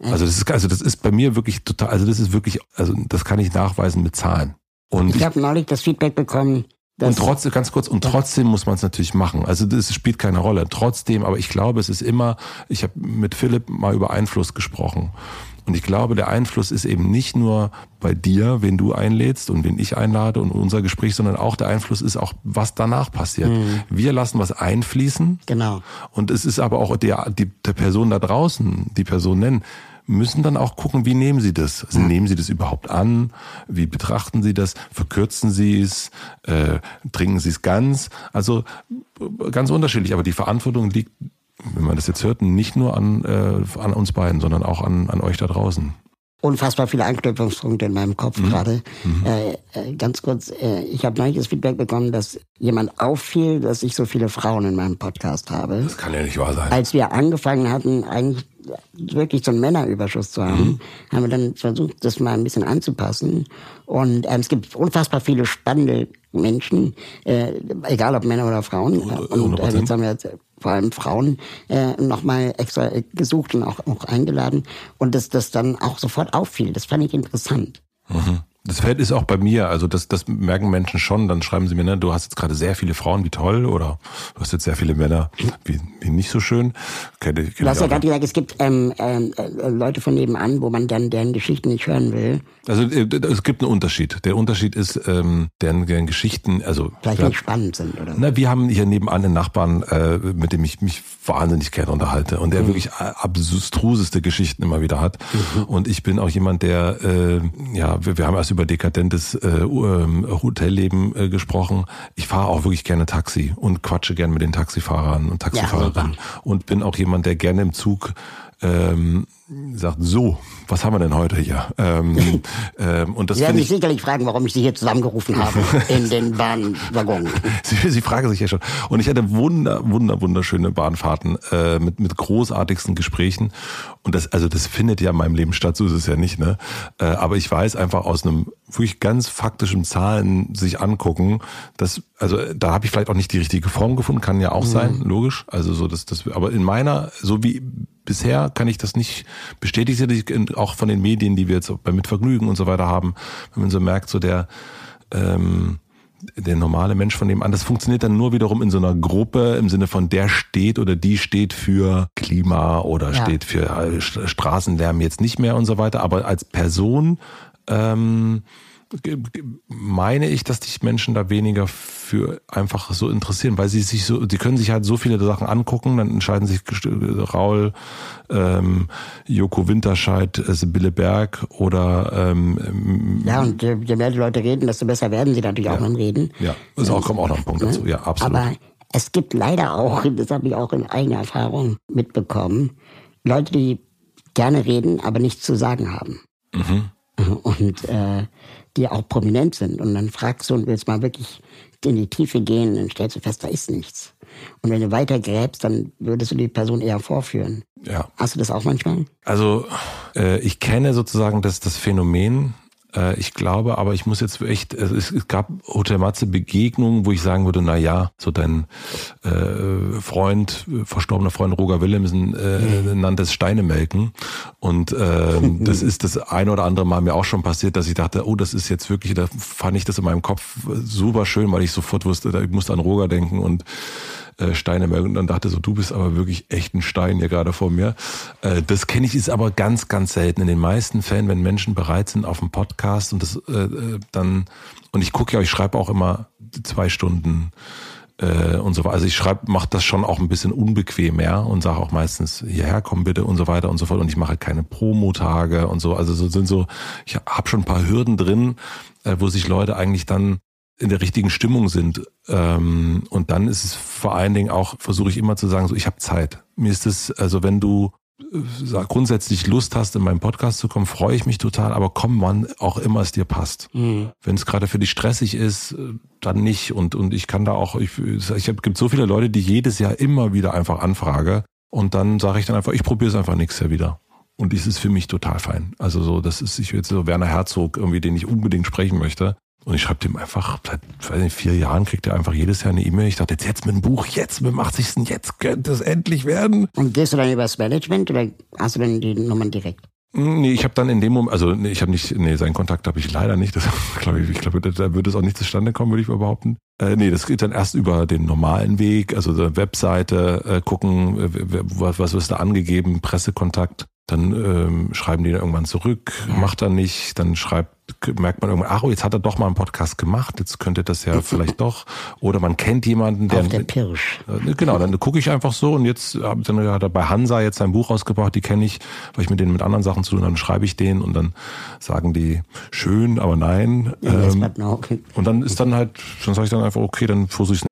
Also das ist also das ist bei mir wirklich total also das ist wirklich also das kann ich nachweisen mit Zahlen.
Und ich, habe neulich das Feedback bekommen.
Und trotzdem, ganz kurz, und trotzdem muss man es natürlich machen. Also das spielt keine Rolle. Trotzdem, aber ich glaube, es ist immer, ich habe mit Philipp mal über Einfluss gesprochen. Und ich glaube, der Einfluss ist eben nicht nur bei dir, wen du einlädst und wen ich einlade und unser Gespräch, sondern auch der Einfluss ist auch, was danach passiert. Mhm. Wir lassen was einfließen.
Genau.
Und es ist aber auch der, die, der Person da draußen, die Person nennen, müssen dann auch gucken, wie nehmen sie das? Also, nehmen sie das überhaupt an? Wie betrachten sie das? Verkürzen sie es? Äh, trinken sie es ganz? Also ganz unterschiedlich. Aber die Verantwortung liegt wenn man das jetzt hört, nicht nur an, äh, an uns beiden, sondern auch an, an euch da draußen.
Unfassbar viele Anknüpfungspunkte in meinem Kopf mhm. gerade. Mhm. Äh, äh, ganz kurz, äh, ich habe neulich das Feedback bekommen, dass jemand auffiel, dass ich so viele Frauen in meinem Podcast habe.
Das kann ja nicht wahr sein.
Als wir angefangen hatten, eigentlich wirklich so einen Männerüberschuss zu haben, mhm. haben wir dann versucht, das mal ein bisschen anzupassen. Und ähm, es gibt unfassbar viele spannende Menschen, äh, egal ob Männer oder Frauen. Und äh, jetzt haben wir vor allem Frauen äh, nochmal extra gesucht und auch, auch eingeladen. Und dass das dann auch sofort auffiel. Das fand ich interessant.
Mhm. Das Feld ist auch bei mir, also das, das merken Menschen schon, dann schreiben sie mir, ne, du hast jetzt gerade sehr viele Frauen, wie toll, oder du hast jetzt sehr viele Männer, wie, wie nicht so schön.
Kenne, kenne du hast ja gerade gesagt, es gibt ähm, ähm, äh, Leute von nebenan, wo man dann deren Geschichten nicht hören will.
Also äh, es gibt einen Unterschied. Der Unterschied ist, ähm, deren, deren Geschichten, also
vielleicht nicht spannend sind, oder?
Na, wir haben hier nebenan einen Nachbarn, äh, mit dem ich mich wahnsinnig gerne unterhalte und der mhm. wirklich abstruseste Geschichten immer wieder hat. Mhm. Und ich bin auch jemand, der, äh, ja, wir, wir haben erst über dekadentes äh, ähm, Hotelleben äh, gesprochen. Ich fahre auch wirklich gerne Taxi und quatsche gerne mit den Taxifahrern und Taxifahrerinnen ja, und bin auch jemand, der gerne im Zug ähm, sagt, so, was haben wir denn heute hier? Ähm,
ähm, und das Sie werden sich sicherlich fragen, warum ich Sie hier zusammengerufen habe in den Bahnwaggon.
Sie, Sie fragen sich ja schon. Und ich hatte wunder, wunder, wunderschöne Bahnfahrten äh, mit, mit großartigsten Gesprächen. Und das, also das findet ja in meinem Leben statt, so ist es ja nicht, ne? Äh, aber ich weiß einfach aus einem wirklich ganz faktischen Zahlen sich angucken, dass, also da habe ich vielleicht auch nicht die richtige Form gefunden, kann ja auch mhm. sein, logisch. Also so, dass das, aber in meiner, so wie bisher kann ich das nicht bestätigen, auch von den Medien, die wir jetzt bei Mitvergnügen und so weiter haben, wenn man so merkt, so der, ähm, der normale Mensch von dem an. Das funktioniert dann nur wiederum in so einer Gruppe im Sinne von der steht oder die steht für Klima oder ja. steht für äh, Straßenlärm jetzt nicht mehr und so weiter. Aber als Person ähm, meine ich, dass sich Menschen da weniger für einfach so interessieren, weil sie sich so, sie können sich halt so viele Sachen angucken, dann entscheiden sich Raul, ähm, Joko Winterscheid, äh, Sibylle Berg oder ähm,
ja und je, je mehr die Leute reden, desto besser werden sie natürlich ja. auch beim Reden.
Ja, das auch, kommt auch noch ein Punkt dazu. Ja, absolut.
Aber es gibt leider auch, das habe ich auch in eigener Erfahrung mitbekommen, Leute, die gerne reden, aber nichts zu sagen haben.
Mhm.
Und äh, die auch prominent sind. Und dann fragst du und willst mal wirklich in die Tiefe gehen, dann stellst du fest, da ist nichts. Und wenn du weiter gräbst, dann würdest du die Person eher vorführen.
Ja.
Hast du das auch manchmal?
Also äh, ich kenne sozusagen das, das Phänomen, äh, ich glaube, aber ich muss jetzt echt, es, es gab Hotel Matze Begegnungen, wo ich sagen würde, na ja, so dein äh, Freund, verstorbener Freund Roger Willemsen äh, nannte es Steinemelken. Und äh, das ist das ein oder andere Mal mir auch schon passiert, dass ich dachte, oh, das ist jetzt wirklich, da fand ich das in meinem Kopf super schön, weil ich sofort wusste, ich musste an Roger denken und äh, Steine melken und dann dachte so, du bist aber wirklich echt ein Stein hier gerade vor mir. Äh, das kenne ich, ist aber ganz, ganz selten. In den meisten Fällen, wenn Menschen bereit sind auf dem Podcast und das äh, äh, dann, und ich gucke ja, ich schreibe auch immer zwei Stunden äh, und so weiter. Also ich schreibe, mache das schon auch ein bisschen unbequem, ja, und sage auch meistens, hierher komm bitte und so weiter und so fort. Und ich mache keine Promotage und so. Also so sind so, ich habe schon ein paar Hürden drin, äh, wo sich Leute eigentlich dann in der richtigen Stimmung sind. Ähm, und dann ist es vor allen Dingen auch, versuche ich immer zu sagen, so ich habe Zeit. Mir ist es, also wenn du äh, grundsätzlich Lust hast, in meinen Podcast zu kommen, freue ich mich total, aber komm, wann auch immer es dir passt. Mhm. Wenn es gerade für dich stressig ist, äh, dann nicht. Und, und ich kann da auch, ich, ich hab, gibt so viele Leute, die jedes Jahr immer wieder einfach anfrage. Und dann sage ich dann einfach, ich probiere es einfach nächstes Jahr wieder. Und das ist für mich total fein. Also so, das ist, ich will jetzt so Werner Herzog irgendwie, den ich unbedingt sprechen möchte. Und ich schreibe dem einfach, seit weiß nicht, vier Jahren kriegt er einfach jedes Jahr eine E-Mail. Ich dachte, jetzt, jetzt mit dem Buch, jetzt mit dem 80. Jetzt könnte es endlich werden.
Und gehst du dann übers Management oder hast du dann die Nummern direkt?
Hm, nee, ich habe dann in dem Moment, also nee, ich habe nicht, nee, seinen Kontakt habe ich leider nicht. Das, glaub ich ich glaube, da würde es auch nicht zustande kommen, würde ich mal behaupten. Äh, nee, das geht dann erst über den normalen Weg, also der Webseite äh, gucken, was, was ist da angegeben, Pressekontakt. Dann ähm, schreiben die dann irgendwann zurück, macht er nicht, dann schreibt merkt man irgendwann, ach, oh, jetzt hat er doch mal einen Podcast gemacht, jetzt könnte das ja vielleicht doch. Oder man kennt jemanden, der.
Auf der Pirsch.
Äh, genau, dann gucke ich einfach so und jetzt dann hat er bei Hansa jetzt sein Buch rausgebracht, die kenne ich, weil ich mit denen mit anderen Sachen zu tun dann schreibe ich denen und dann sagen die schön, aber nein. Ähm, und dann ist dann halt, dann sage ich dann einfach, okay, dann versuche ich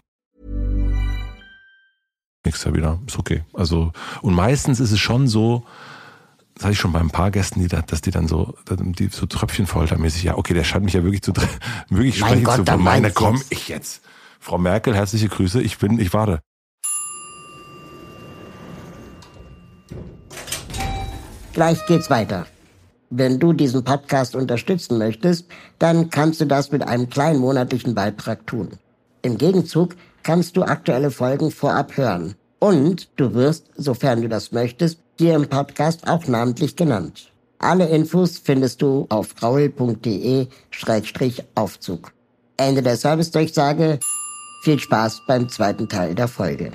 Nächstes Jahr wieder. Ist okay. Also, und meistens ist es schon so, das hatte ich schon bei ein paar Gästen, die da, dass die dann so, die so Tröpfchenfoltermäßig, ja, okay, der scheint mich ja wirklich zu, wirklich
mein
sprechen
Gott,
zu wollen. Meine, komm, ich jetzt. Frau Merkel, herzliche Grüße. Ich bin, ich warte.
Gleich geht's weiter. Wenn du diesen Podcast unterstützen möchtest, dann kannst du das mit einem kleinen monatlichen Beitrag tun. Im Gegenzug kannst du aktuelle Folgen vorab hören. Und du wirst, sofern du das möchtest, hier im Podcast auch namentlich genannt. Alle Infos findest du auf raul.de-aufzug. Ende der Servicedurchsage. Viel Spaß beim zweiten Teil der Folge.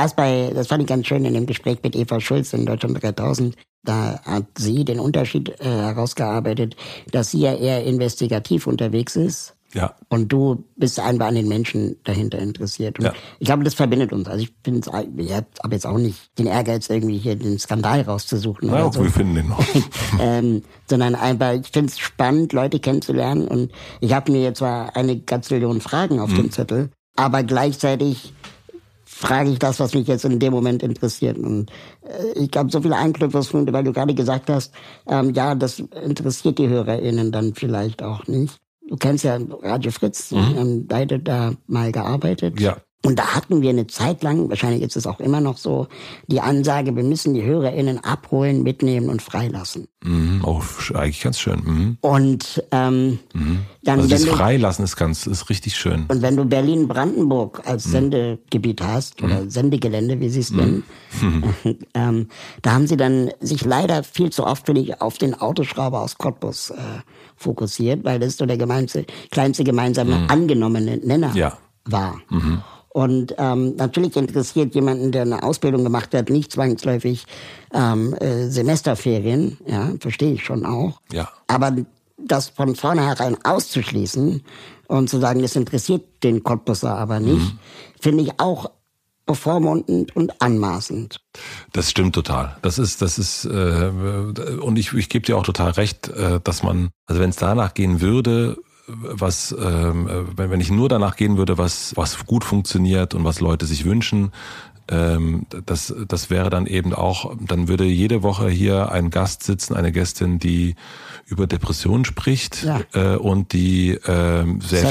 Hast bei, das fand ich ganz schön in dem Gespräch mit Eva Schulz in Deutschland 3000, da hat sie den Unterschied äh, herausgearbeitet, dass sie ja eher investigativ unterwegs ist.
Ja.
Und du bist einfach an den Menschen dahinter interessiert. Und
Ja.
ich glaube, das verbindet uns. Also ich bin, ich habe jetzt auch nicht den Ehrgeiz, irgendwie hier den Skandal rauszusuchen.
Na,
oder so
wir finden den noch.
ähm, sondern einfach, ich finde es spannend, Leute kennenzulernen. Und ich habe mir jetzt zwar eine Gazillion Fragen auf dem Zettel, aber gleichzeitig frage ich das, was mich jetzt in dem Moment interessiert. Und äh, ich glaube, so viele Anknüpfungspunkte, weil du gerade gesagt hast, ähm, ja, das interessiert die HörerInnen dann vielleicht auch nicht. Du kennst ja Radio Fritz, wir haben beide da mal gearbeitet.
Ja.
Und da hatten wir eine Zeit lang, wahrscheinlich ist es auch immer noch so, die Ansage, wir müssen die HörerInnen abholen, mitnehmen und freilassen.
Mhm. Oh, eigentlich ganz schön. Mhm.
Und ähm, dann,
Also das
du,
Freilassen ist ganz, ist richtig schön.
und wenn du Berlin-Brandenburg als Sendegebiet hast oder Sendegelände, wie sie es nennen, ähm, da haben sie dann sich leider viel zu oft ich, auf den Autoschrauber aus Cottbus äh, fokussiert, weil das so der gemeinste, kleinste gemeinsame angenommene Nenner
Ja.
war. Und ähm, natürlich interessiert jemanden, der eine Ausbildung gemacht hat, nicht zwangsläufig ähm, äh, Semesterferien, ja, verstehe ich schon auch.
Ja.
Aber das von vornherein auszuschließen und zu sagen, das interessiert den Cottbusser aber nicht, finde ich auch bevormundend und anmaßend.
Das stimmt total. Das ist, das ist, äh, und ich, ich gebe dir auch total recht, äh, dass man, also wenn es danach gehen würde, was, ähm, äh, wenn, wenn ich nur danach gehen würde, was, was gut funktioniert und was Leute sich wünschen, ähm, das, das wäre dann eben auch, dann würde jede Woche hier ein Gast sitzen, eine Gästin, die über Depressionen spricht
Ja.
äh, und die ähm, sehr
Sex.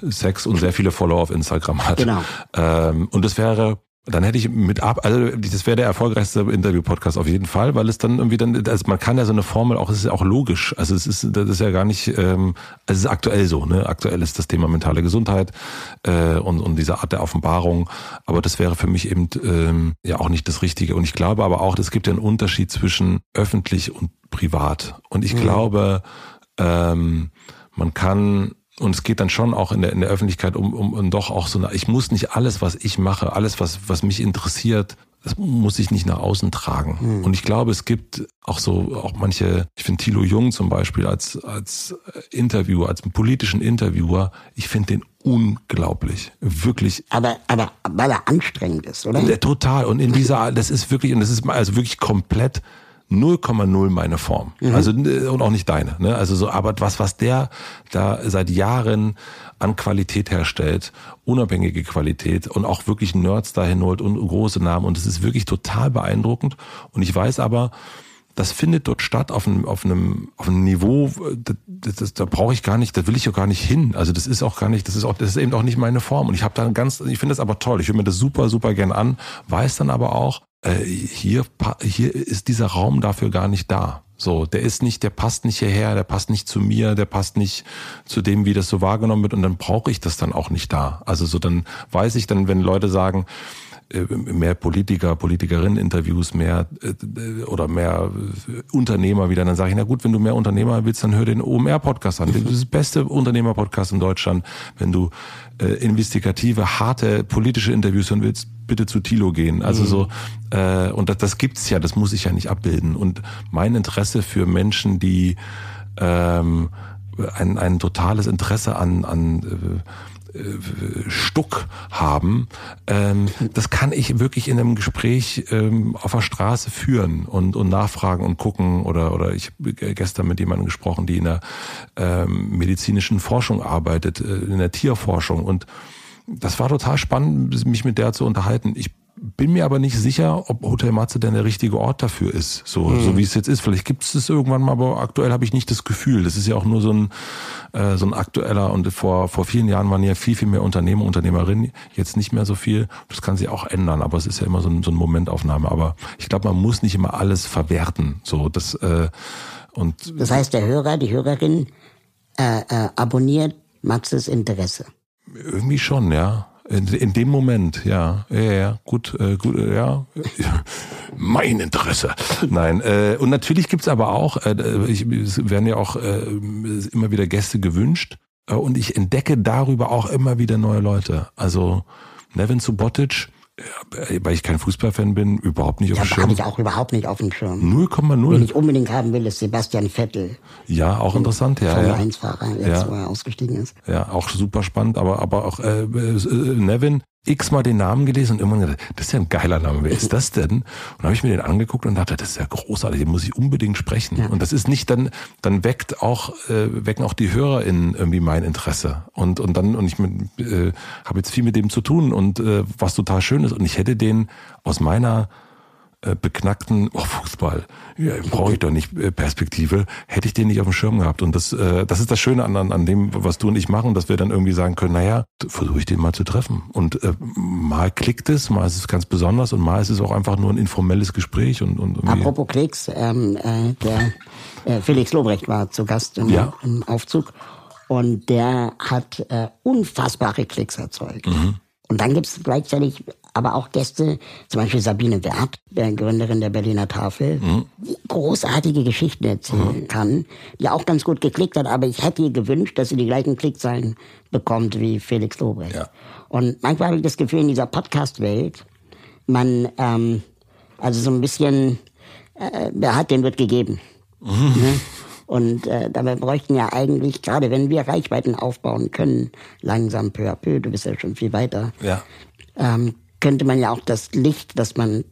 viele Sex und sehr viele Follower auf Instagram hat.
Genau.
Ähm, und das wäre dann hätte ich mit ab, also das wäre der erfolgreichste Interview-Podcast auf jeden Fall, weil es dann irgendwie dann, also man kann ja so eine Formel auch, es ist ja auch logisch, also es ist, das ist ja gar nicht, ähm, also es ist aktuell so, ne, aktuell ist das Thema mentale Gesundheit äh, und und diese Art der Offenbarung, aber das wäre für mich eben ähm, ja auch nicht das Richtige. Und ich glaube aber auch, es gibt ja einen Unterschied zwischen öffentlich und privat. Und ich glaube, ähm, man kann und es geht dann schon auch in der, in der Öffentlichkeit um, um, um doch auch so eine, ich muss nicht alles, was ich mache, alles, was, was mich interessiert, das muss ich nicht nach außen tragen. Und ich glaube, es gibt auch so, auch manche, ich finde Thilo Jung zum Beispiel als, als Interviewer, als politischen Interviewer, ich finde den unglaublich. Wirklich
Aber, aber weil er anstrengend ist, oder?
der, total. Und in dieser, das ist wirklich, und das ist also wirklich komplett 0,0 meine Form. Also, äh, und auch nicht deine, ne? Also so, aber was, was der da seit Jahren an Qualität herstellt, unabhängige Qualität und auch wirklich Nerds dahin holt und große Namen. Und es ist wirklich total beeindruckend. Und ich weiß aber, das findet dort statt auf einem, auf einem, auf einem Niveau, das, das, das, da brauche ich gar nicht, da will ich auch gar nicht hin. Also das ist auch gar nicht, das ist auch, das ist eben auch nicht meine Form. Und ich habe da ganz, ich finde das aber toll. Ich höre mir das super, super gern an, weiß dann aber auch, äh, hier, hier ist dieser Raum dafür gar nicht da. So, der ist nicht, der passt nicht hierher, der passt nicht zu mir, der passt nicht zu dem, wie das so wahrgenommen wird und dann brauche ich das dann auch nicht da. Also so dann weiß ich dann, wenn Leute sagen, mehr Politiker, Politikerinnen-Interviews, mehr äh, oder mehr äh, Unternehmer wieder, dann sage ich, na gut, wenn du mehr Unternehmer willst, dann hör den OMR-Podcast an. Das ist das beste Unternehmer-Podcast in Deutschland. Wenn du äh, investigative, harte politische Interviews hören willst, bitte zu Tilo gehen. Also so, äh, und das, das gibt's ja, das muss ich ja nicht abbilden. Und mein Interesse für Menschen, die ähm, ein, ein totales Interesse an, an äh, Stuck haben, ähm, das kann ich wirklich in einem Gespräch ähm, auf der Straße führen und, und nachfragen und gucken oder oder ich habe gestern mit jemandem gesprochen, die in der ähm, medizinischen Forschung arbeitet, äh, in der Tierforschung und das war total spannend, mich mit der zu unterhalten. Ich bin mir aber nicht sicher, ob Hotel Matze denn der richtige Ort dafür ist, so, so wie es jetzt ist. Vielleicht gibt es es irgendwann mal, aber aktuell habe ich nicht das Gefühl. Das ist ja auch nur so ein, äh, so ein aktueller und vor, vor vielen Jahren waren ja viel, viel mehr Unternehmer, Unternehmerinnen, jetzt nicht mehr so viel. Das kann sich auch ändern, aber es ist ja immer so, ein, so eine Momentaufnahme. Aber ich glaube, man muss nicht immer alles verwerten. So, das, äh, und
Das heißt, der Hörer, die Hörerin äh, äh, abonniert Maxes Interesse.
Irgendwie schon, ja. In, in dem Moment, ja. Ja, ja, gut, äh, gut, äh, ja. mein Interesse. Nein, äh, und natürlich gibt's aber auch, äh, ich, es werden ja auch äh, immer wieder Gäste gewünscht äh, und ich entdecke darüber auch immer wieder neue Leute. Also Nevin Subotic, äh, weil ich kein Fußballfan bin, überhaupt nicht auf
Ja,
dem
habe
Schirm.
ich auch überhaupt nicht auf dem Schirm.
0,0.
Wen ich unbedingt haben will, ist Sebastian Vettel,
Ja, auch interessant, ja.
Formel
ja.
1-Fahrer, jetzt
Ja.
wo er ausgestiegen ist.
Ja, auch super spannend, aber aber auch äh, äh, Nevin x-mal den Namen gelesen und irgendwann gedacht, das ist ja ein geiler Name, wer ist das denn? Und habe ich mir den angeguckt und dachte, das ist ja großartig, den muss ich unbedingt sprechen. Und das ist nicht dann, dann weckt auch, äh, wecken auch die HörerInnen irgendwie mein Interesse. Und und dann, und ich äh, habe jetzt viel mit dem zu tun und äh, was total schön ist. Und ich hätte den aus meiner beknackten oh, Fußball, ja, brauche ich doch nicht äh, Perspektive, hätte ich den nicht auf dem Schirm gehabt. Und das, äh, das ist das Schöne an, an, an dem, was du und ich machen, dass wir dann irgendwie sagen können, naja, versuche ich den mal zu treffen. Und äh, mal klickt es, mal ist es ganz besonders und mal ist es auch einfach nur ein informelles Gespräch und, und irgendwie,
Apropos Klicks, ähm, äh, der äh, Felix Lobrecht war zu Gast im,
Ja.
im Aufzug und der hat äh, unfassbare Klicks erzeugt.
Mhm.
Und dann gibt es gleichzeitig aber auch Gäste, zum Beispiel Sabine Wert, der Gründerin der Berliner Tafel, die großartige Geschichten erzählen kann, die auch ganz gut geklickt hat, aber ich hätte ihr gewünscht, dass sie die gleichen Klickzahlen bekommt wie Felix Lobrecht.
Ja.
Und manchmal habe ich das Gefühl, in dieser Podcast-Welt, man, ähm, also so ein bisschen, äh, wer hat, den wird gegeben. Ne? Und äh, dabei bräuchten ja eigentlich, gerade wenn wir Reichweiten aufbauen können, langsam peu à peu, du bist ja schon viel weiter,
Ja.
ähm, könnte man ja auch das Licht, das man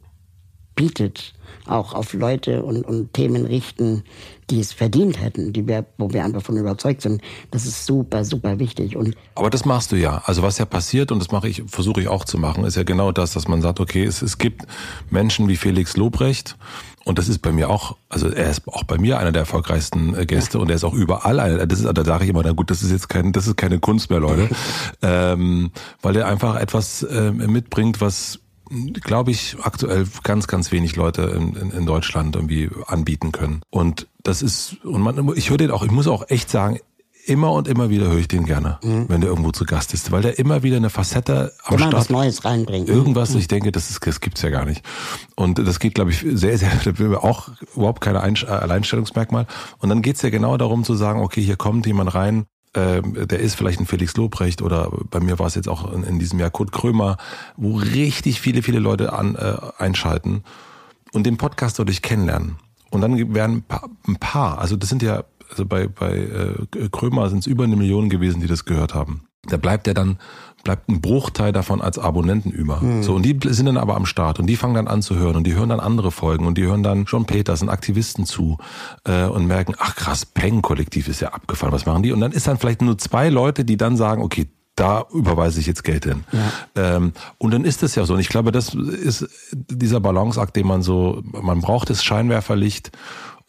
bietet, auch auf Leute und, und Themen richten, die es verdient hätten, die wir, wo wir einfach von überzeugt sind. Das ist super, super wichtig. Und
Aber das machst du ja. Also was ja passiert, und das mache ich, versuche ich auch zu machen, ist ja genau das, dass man sagt, okay, es, es gibt Menschen wie Felix Lobrecht, und das ist bei mir auch, also er ist auch bei mir einer der erfolgreichsten äh, Gäste und er ist auch überall einer. Das ist, da sage ich immer, na gut, das ist jetzt kein, das ist keine Kunst mehr, Leute, ähm, weil er einfach etwas äh, mitbringt, was glaube ich, aktuell ganz, ganz wenig Leute in, in, in Deutschland irgendwie anbieten können. Und das ist, und man, ich höre den auch, ich muss auch echt sagen, immer und immer wieder höre ich den gerne, wenn der irgendwo zu Gast ist, weil der immer wieder eine Facette am
immer
Start
was Neues reinbringen.
Irgendwas, ich denke, das, ist, das gibt's ja gar nicht. Und das geht, glaube ich, sehr, sehr, auch überhaupt keine Einsch- äh, Alleinstellungsmerkmal. Und dann geht's ja genau darum zu sagen, okay, hier kommt jemand rein, ähm, der ist vielleicht ein Felix Lobrecht oder bei mir war es jetzt auch in, diesem Jahr Kurt Krömer, wo richtig viele, viele Leute an, äh, einschalten und den Podcast dadurch kennenlernen. Und dann werden ein paar also das sind ja, also bei, bei äh, Krömer sind es über eine Million gewesen, die das gehört haben. Da bleibt ja dann, bleibt ein Bruchteil davon als Abonnenten über. So, und die sind dann aber am Start und die fangen dann an zu hören und die hören dann andere Folgen und die hören dann John Peters und Aktivisten zu äh, und merken, ach krass, Peng-Kollektiv ist ja abgefahren, was machen die? Und dann ist dann vielleicht nur zwei Leute, die dann sagen, okay, da überweise ich jetzt Geld hin. Ähm, und dann ist es ja so. Und ich glaube, das ist dieser Balanceakt, den man so, man braucht das Scheinwerferlicht,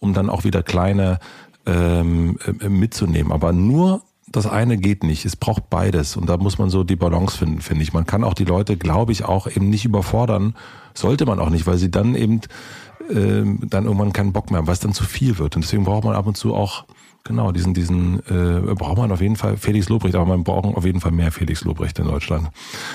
um dann auch wieder kleine ähm, äh, mitzunehmen. Aber nur das eine geht nicht. Es braucht beides. Und da muss man so die Balance finden, finde ich. Man kann auch die Leute, glaube ich, auch eben nicht überfordern. Sollte man auch nicht, weil sie dann eben ähm, dann irgendwann keinen Bock mehr haben, weil es dann zu viel wird. Und deswegen braucht man ab und zu auch Genau, diesen, diesen äh, braucht man auf jeden Fall Felix Lobrecht, aber man braucht auf jeden Fall mehr Felix Lobrecht in Deutschland.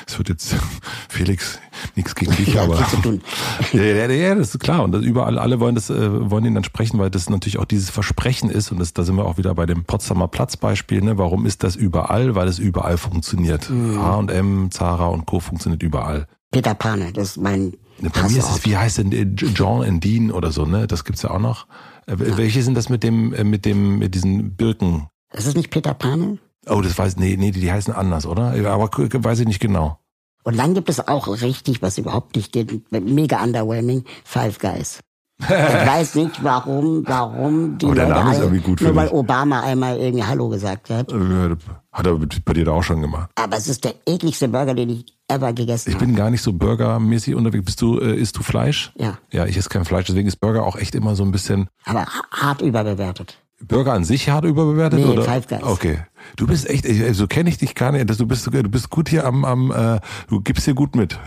Es wird jetzt Felix nichts gegen dich, aber ja, ja, ja, das ist klar. Und das überall, alle wollen das, äh, wollen ihn dann sprechen, weil das natürlich auch dieses Versprechen ist. Und das, da sind wir auch wieder bei dem Potsdamer Platzbeispiel. Ne? Warum ist das überall? Weil es überall funktioniert. H&M, Zara und Co. funktioniert überall.
Peter Pane, das ist mein
Ne, Bei mir ist es, wie heißt denn Jean and Dean oder so, ne? Das gibt's ja auch noch. Äh, Welche sind das mit dem, äh, mit dem, mit diesen Birken?
Ist es nicht Peter Pane?
Oh, das weiß, nee, nee, die, die heißen anders, oder? Aber weiß ich nicht genau.
Und dann gibt es auch richtig, was überhaupt nicht geht, mega underwhelming, Five Guys. Ich weiß nicht, warum, warum die Leute alle,
irgendwie gut,
nur weil
ich.
Obama einmal irgendwie Hallo gesagt hat.
Äh, Hat er bei dir da auch schon gemacht.
Aber es ist der ekligste Burger, den ich ever gegessen
Ich
habe.
bin gar nicht so burgermäßig unterwegs. Bist du, äh, isst du Fleisch?
Ja.
Ja, ich esse kein Fleisch, deswegen ist Burger auch echt immer so ein bisschen.
Aber ha- hart überbewertet.
Burger an sich hart überbewertet
Nee,
oder?
Five Guys.
Okay. Du bist echt, so kenne ich dich gar nicht. dass Du bist, du bist gut hier am, am äh, du gibst hier gut mit.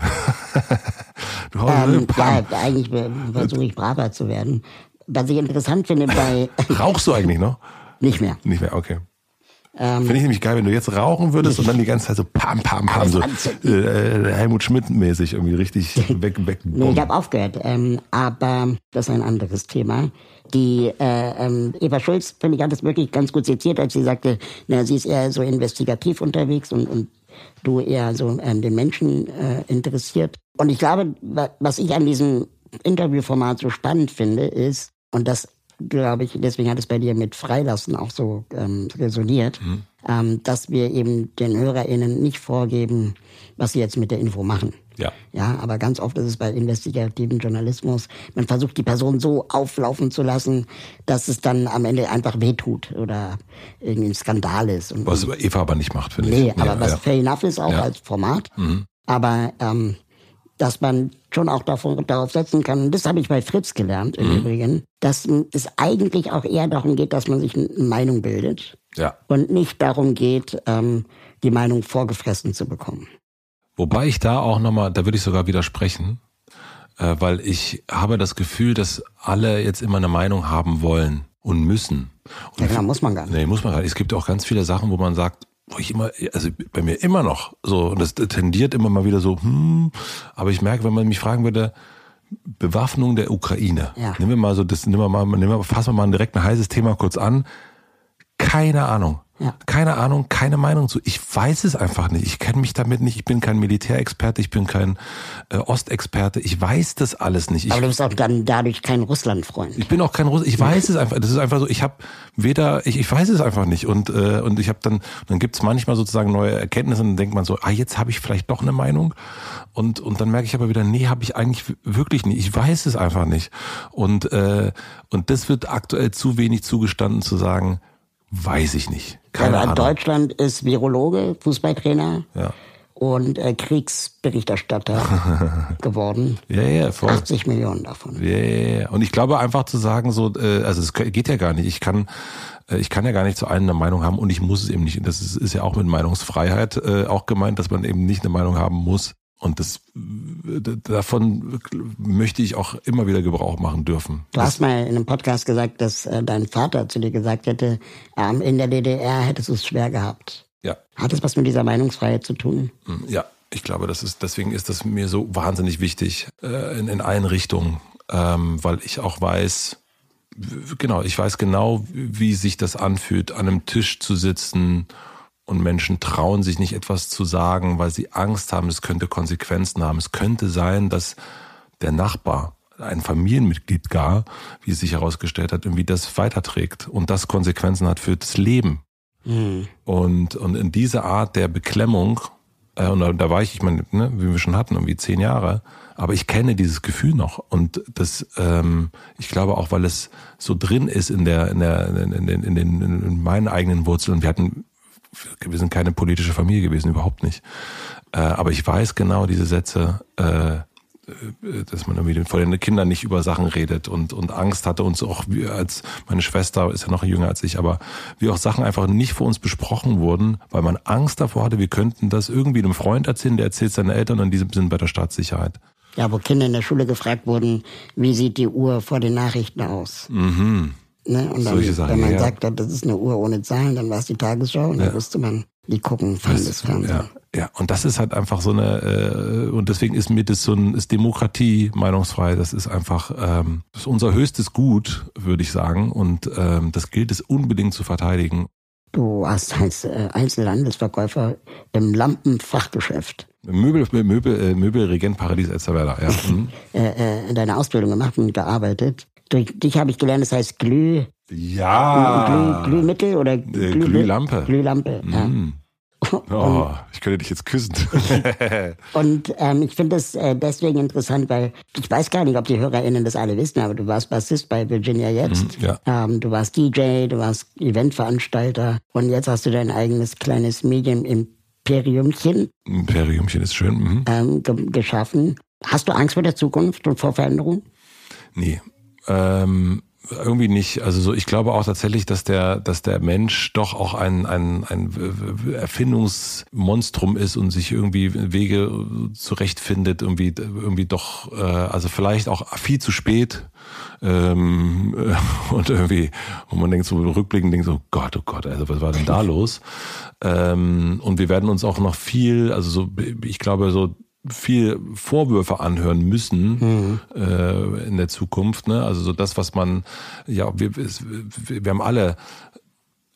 du haust
Ähm, ja, eigentlich versuche ich braver zu werden. Was ich interessant finde bei,
Rauchst du eigentlich noch?
nicht mehr.
Nicht mehr, okay.
Ähm,
Finde ich nämlich geil, wenn du jetzt rauchen würdest und dann die ganze Zeit so pam, pam, pam, so
anzünden.
äh, Helmut Schmidt-mäßig irgendwie richtig weg, weg.
Nee, ich habe aufgehört. Ähm, aber das ist ein anderes Thema. Die äh, ähm, Eva Schulz, finde ich, hat das wirklich ganz gut zitiert, als sie sagte, na, sie ist eher so investigativ unterwegs und, und du eher so ähm, den Menschen äh, interessiert. Und ich glaube, wa- was ich an diesem Interviewformat so spannend finde, ist, und das glaube ich, deswegen hat es bei dir mit Freilassen auch so ähm, resoniert, ähm, dass wir eben den HörerInnen nicht vorgeben, was sie jetzt mit der Info machen.
Ja.
Ja, aber ganz oft ist es bei investigativen Journalismus, man versucht die Person so auflaufen zu lassen, dass es dann am Ende einfach wehtut oder irgendwie ein Skandal ist. Und,
Was Eva aber nicht macht, finde
nee,
ich.
aber
ja,
was
ja.
fair enough ist auch
Ja.
als Format. Aber ähm, dass man schon auch davon, darauf setzen kann, und das habe ich bei Fritz gelernt im
Mhm.
Übrigen, dass es eigentlich auch eher darum geht, dass man sich eine Meinung bildet
ja.
und nicht darum geht, ähm, die Meinung vorgefressen zu bekommen.
Wobei ich da auch nochmal, da würde ich sogar widersprechen, äh, weil ich habe das Gefühl, dass alle jetzt immer eine Meinung haben wollen und müssen. Und
Ja, genau, muss man gar nicht.
Nee, muss man gar nicht. Es gibt auch ganz viele Sachen, wo man sagt, wo ich immer, also bei mir immer noch so, und das tendiert immer mal wieder so, hm, aber ich merke, wenn man mich fragen würde, Bewaffnung der Ukraine.
Ja.
Nehmen wir mal so, das nehmen wir mal, nehmen wir, fassen wir mal direkt ein heißes Thema kurz an. Keine Ahnung.
Ja.
Keine Ahnung, keine Meinung zu. Ich weiß es einfach nicht. Ich kenne mich damit nicht. Ich bin kein Militärexperte, ich bin kein äh, Ostexperte. Ich weiß das alles nicht. Ich,
Aber du bist auch dann dadurch kein Russlandfreund.
ich bin auch kein Russ. Ich weiß es einfach. Das ist einfach so. Ich habe weder. Ich, ich weiß es einfach nicht. Und äh, und ich habe dann. Dann gibt's manchmal sozusagen neue Erkenntnisse und dann denkt man so, ah jetzt habe ich vielleicht doch eine Meinung. Und und dann merke ich aber wieder, nee, habe ich eigentlich wirklich nicht. Ich weiß es einfach nicht. Und äh, und das wird aktuell zu wenig zugestanden zu sagen, weiß ich nicht. Keine
Aber
Ahnung.
Deutschland ist Virologe, Fußballtrainer
Ja.
und äh, Kriegsberichterstatter geworden.
Ja, ja, voll.
80 Millionen davon.
Ja, ja, ja. Und ich glaube einfach zu sagen, so, äh, also es geht ja gar nicht. Ich kann, äh, ich kann ja gar nicht zu allen eine Meinung haben und ich muss es eben nicht. Das ist, ist ja auch mit Meinungsfreiheit äh, auch gemeint, dass man eben nicht eine Meinung haben muss. Und das äh, davon möchte ich auch immer wieder Gebrauch machen dürfen.
Du hast mal in einem Podcast gesagt, dass äh, dein Vater zu dir gesagt hätte, ähm, in der DDR hättest du es schwer gehabt.
Ja,
Hat es was mit dieser Meinungsfreiheit zu tun?
Mm, ja. Ich glaube, das ist deswegen ist das mir so wahnsinnig wichtig äh, in, in allen Richtungen, ähm, weil ich auch weiß, genau, ich weiß genau, wie sich das anfühlt, an einem Tisch zu sitzen und Menschen trauen sich nicht etwas zu sagen, weil sie Angst haben, es könnte Konsequenzen haben. Es könnte sein, dass der Nachbar, ein Familienmitglied gar, wie es sich herausgestellt hat, irgendwie das weiterträgt und das Konsequenzen hat für das Leben. Und, und in diese Art der Beklemmung, äh, und da, da war ich, ich meine, ne, wie wir schon hatten, irgendwie zehn Jahre, aber ich kenne dieses Gefühl noch. Und das, ähm, ich glaube auch, weil es so drin ist in der, in der, in, in, in, den, in meinen eigenen Wurzeln. Wir hatten, wir sind keine politische Familie gewesen, überhaupt nicht. Äh, aber ich weiß genau diese Sätze, äh, dass man irgendwie vor den Kindern nicht über Sachen redet und, und Angst hatte uns auch, wie als meine Schwester ist ja noch jünger als ich, aber wie auch Sachen einfach nicht vor uns besprochen wurden, weil man Angst davor hatte, wir könnten das irgendwie einem Freund erzählen, der erzählt seinen Eltern und die sind bei der Staatssicherheit.
Ja, wo Kinder in der Schule gefragt wurden, wie sieht die Uhr vor den Nachrichten aus? Mhm. Ne? Und dann,
Solche Sachen,
wenn man
ja.
sagt, das ist eine Uhr ohne Zahlen, dann war es die Tagesschau und dann wusste man, die gucken feindes Fernsehen.
Ja, ja, und das ist halt einfach so eine, äh, und deswegen ist mir das so ein, ist Demokratie meinungsfrei, das ist einfach, ähm, das ist unser höchstes Gut, würde ich sagen, und ähm, das gilt es unbedingt zu verteidigen.
Du hast als äh, Einzelhandelsverkäufer im Lampenfachgeschäft
Möbel, Möbel, äh, Möbelregent Paradies Elsterwerda, ja. Mhm.
äh, äh, deine Ausbildung gemacht und gearbeitet. Durch dich habe ich gelernt, das heißt Glüh,
Ja.
Glüh, Glühmittel oder
Äh, Glühlampe.
Glühlampe, ja.
Mhm. Oh, ich könnte dich jetzt küssen.
Und ähm, ich finde das äh, deswegen interessant, weil ich weiß gar nicht, ob die HörerInnen das alle wissen, aber du warst Bassist bei Virginia jetzt.
Mhm, ja.
ähm, du warst DJ, du warst Eventveranstalter und jetzt hast du dein eigenes kleines Medienimperiumchen
Imperiumchen ist schön. Mhm.
ähm, ge geschaffen. Hast du Angst vor der Zukunft und vor Veränderung?
Nee. Ähm, irgendwie nicht. Also so, ich glaube auch tatsächlich, dass der, dass der Mensch doch auch ein, ein, ein Erfindungsmonstrum ist und sich irgendwie Wege zurechtfindet, irgendwie, irgendwie doch, äh, also vielleicht auch viel zu spät. Ähm, äh, und irgendwie, und man denkt so rückblickend, denkt so, Gott, oh Gott, also was war denn da los? Ähm, und wir werden uns auch noch viel, also so, ich glaube, so viel Vorwürfe anhören müssen äh, in der Zukunft. Ne? Also so das, was man, ja, wir, wir haben alle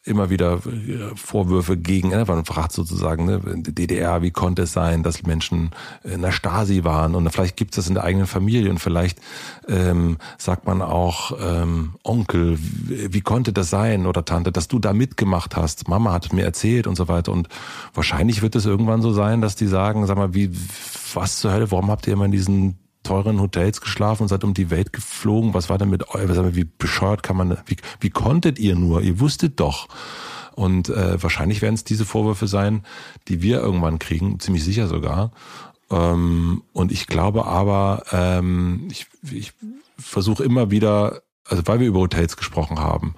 immer wieder äh, Vorwürfe gegen, fragt sozusagen, ne, DDR, wie konnte es sein, dass Menschen in der Stasi waren? Und vielleicht gibt es das in der eigenen Familie und vielleicht ähm, sagt man auch, ähm, Onkel, wie, wie konnte das sein? Oder Tante, dass du da mitgemacht hast, Mama hat mir erzählt und so weiter. Und wahrscheinlich wird es irgendwann so sein, dass die sagen, sag mal, wie, was zur Hölle, warum habt ihr immer diesen teuren Hotels geschlafen und seid um die Welt geflogen. Was war denn mit euch? Wie bescheuert kann man, wie, wie konntet ihr nur? Ihr wusstet doch. Und äh, wahrscheinlich werden es diese Vorwürfe sein, die wir irgendwann kriegen, ziemlich sicher sogar. Ähm, und ich glaube aber, ähm, ich, ich versuche immer wieder, also weil wir über Hotels gesprochen haben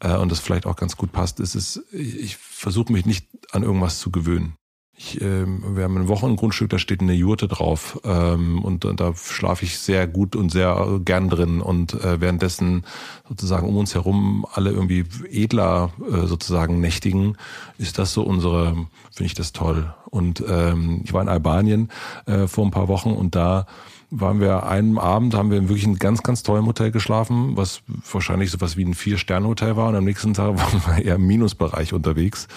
äh, und das vielleicht auch ganz gut passt, ist es, ich versuche mich nicht an irgendwas zu gewöhnen. Ich, ähm, wir haben ein Wochengrundstück, da steht eine Jurte drauf ähm, und, und da schlafe ich sehr gut und sehr gern drin und äh, währenddessen sozusagen um uns herum alle irgendwie edler äh, sozusagen nächtigen, ist das so unsere, finde ich das toll. Und ähm, ich war in Albanien äh, vor ein paar Wochen und da waren wir einen Abend, haben wir in wirklich ein ganz, ganz tollen Hotel geschlafen, was wahrscheinlich sowas wie ein Vier-Sterne-Hotel war. Und am nächsten Tag waren wir eher im Minusbereich unterwegs.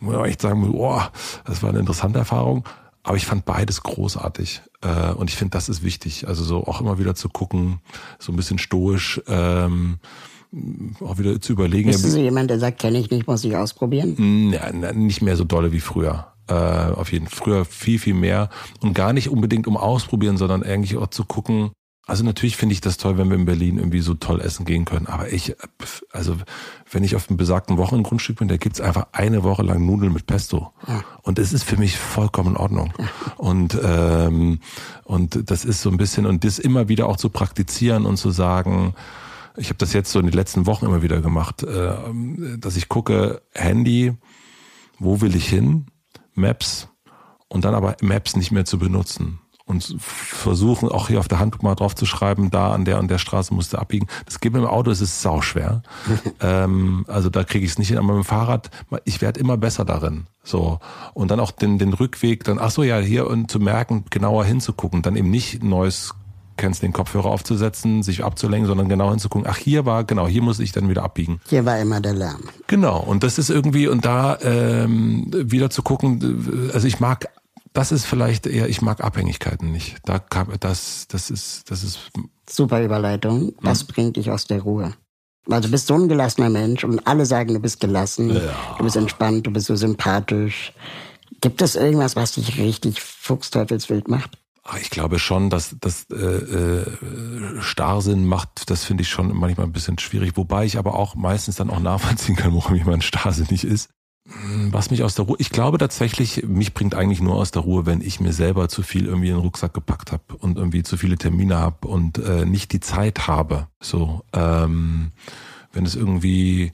Muss man echt sagen, boah, das war eine interessante Erfahrung. Aber ich fand beides großartig. Äh, und ich finde, das ist wichtig. Also so auch immer wieder zu gucken, so ein bisschen stoisch, ähm, auch wieder zu überlegen.
Bist du so jemand, der sagt, kenne ich nicht, muss ich ausprobieren?
Ja, nicht mehr so dolle wie früher äh, auf jeden Fall früher viel, viel mehr und gar nicht unbedingt um ausprobieren, sondern eigentlich auch zu gucken. Also natürlich finde ich das toll, wenn wir in Berlin irgendwie so toll essen gehen können. Aber ich, also wenn ich auf einem besagten Wochengrundstück bin, da gibt's einfach eine Woche lang Nudeln mit Pesto. Und es ist für mich vollkommen in Ordnung. Und, ähm, und das ist so ein bisschen, und das immer wieder auch zu praktizieren und zu sagen, ich habe das jetzt so in den letzten Wochen immer wieder gemacht, äh, dass ich gucke, Handy, wo will ich hin? Maps und dann aber Maps nicht mehr zu benutzen und versuchen auch hier auf der Hand mal drauf zu schreiben, da an der und der Straße musst du abbiegen. Das geht mit dem Auto, es ist sauschwer. ähm, also da kriege ich es nicht hin. Aber mit dem Fahrrad, ich werde immer besser darin. So und dann auch den den Rückweg, dann ach so ja hier und zu merken, genauer hinzugucken, dann eben nicht neues kennst, den Kopfhörer aufzusetzen, sich abzulenken, sondern genau hinzugucken, ach, hier war, genau, hier muss ich dann wieder abbiegen.
Hier war immer der Lärm.
Genau, und das ist irgendwie, und da ähm, wieder zu gucken, also ich mag, das ist vielleicht eher, ich mag Abhängigkeiten nicht. Da kam, das, das ist, das ist.
Super Überleitung. Das hm. bringt dich aus der Ruhe. Weil du bist so ein gelassener Mensch und alle sagen, du bist gelassen, ja. du bist entspannt, du bist so sympathisch. Gibt es irgendwas, was dich richtig fuchsteufelswild macht?
Ich glaube schon, dass das äh, äh, Starrsinn macht, das finde ich schon manchmal ein bisschen schwierig. Wobei ich aber auch meistens dann auch nachvollziehen kann, warum jemand starrsinnig ist. Hm, was mich aus der Ruhe, ich glaube tatsächlich, mich bringt eigentlich nur aus der Ruhe, wenn ich mir selber zu viel irgendwie in den Rucksack gepackt habe und irgendwie zu viele Termine habe und äh, nicht die Zeit habe. So, ähm, wenn es irgendwie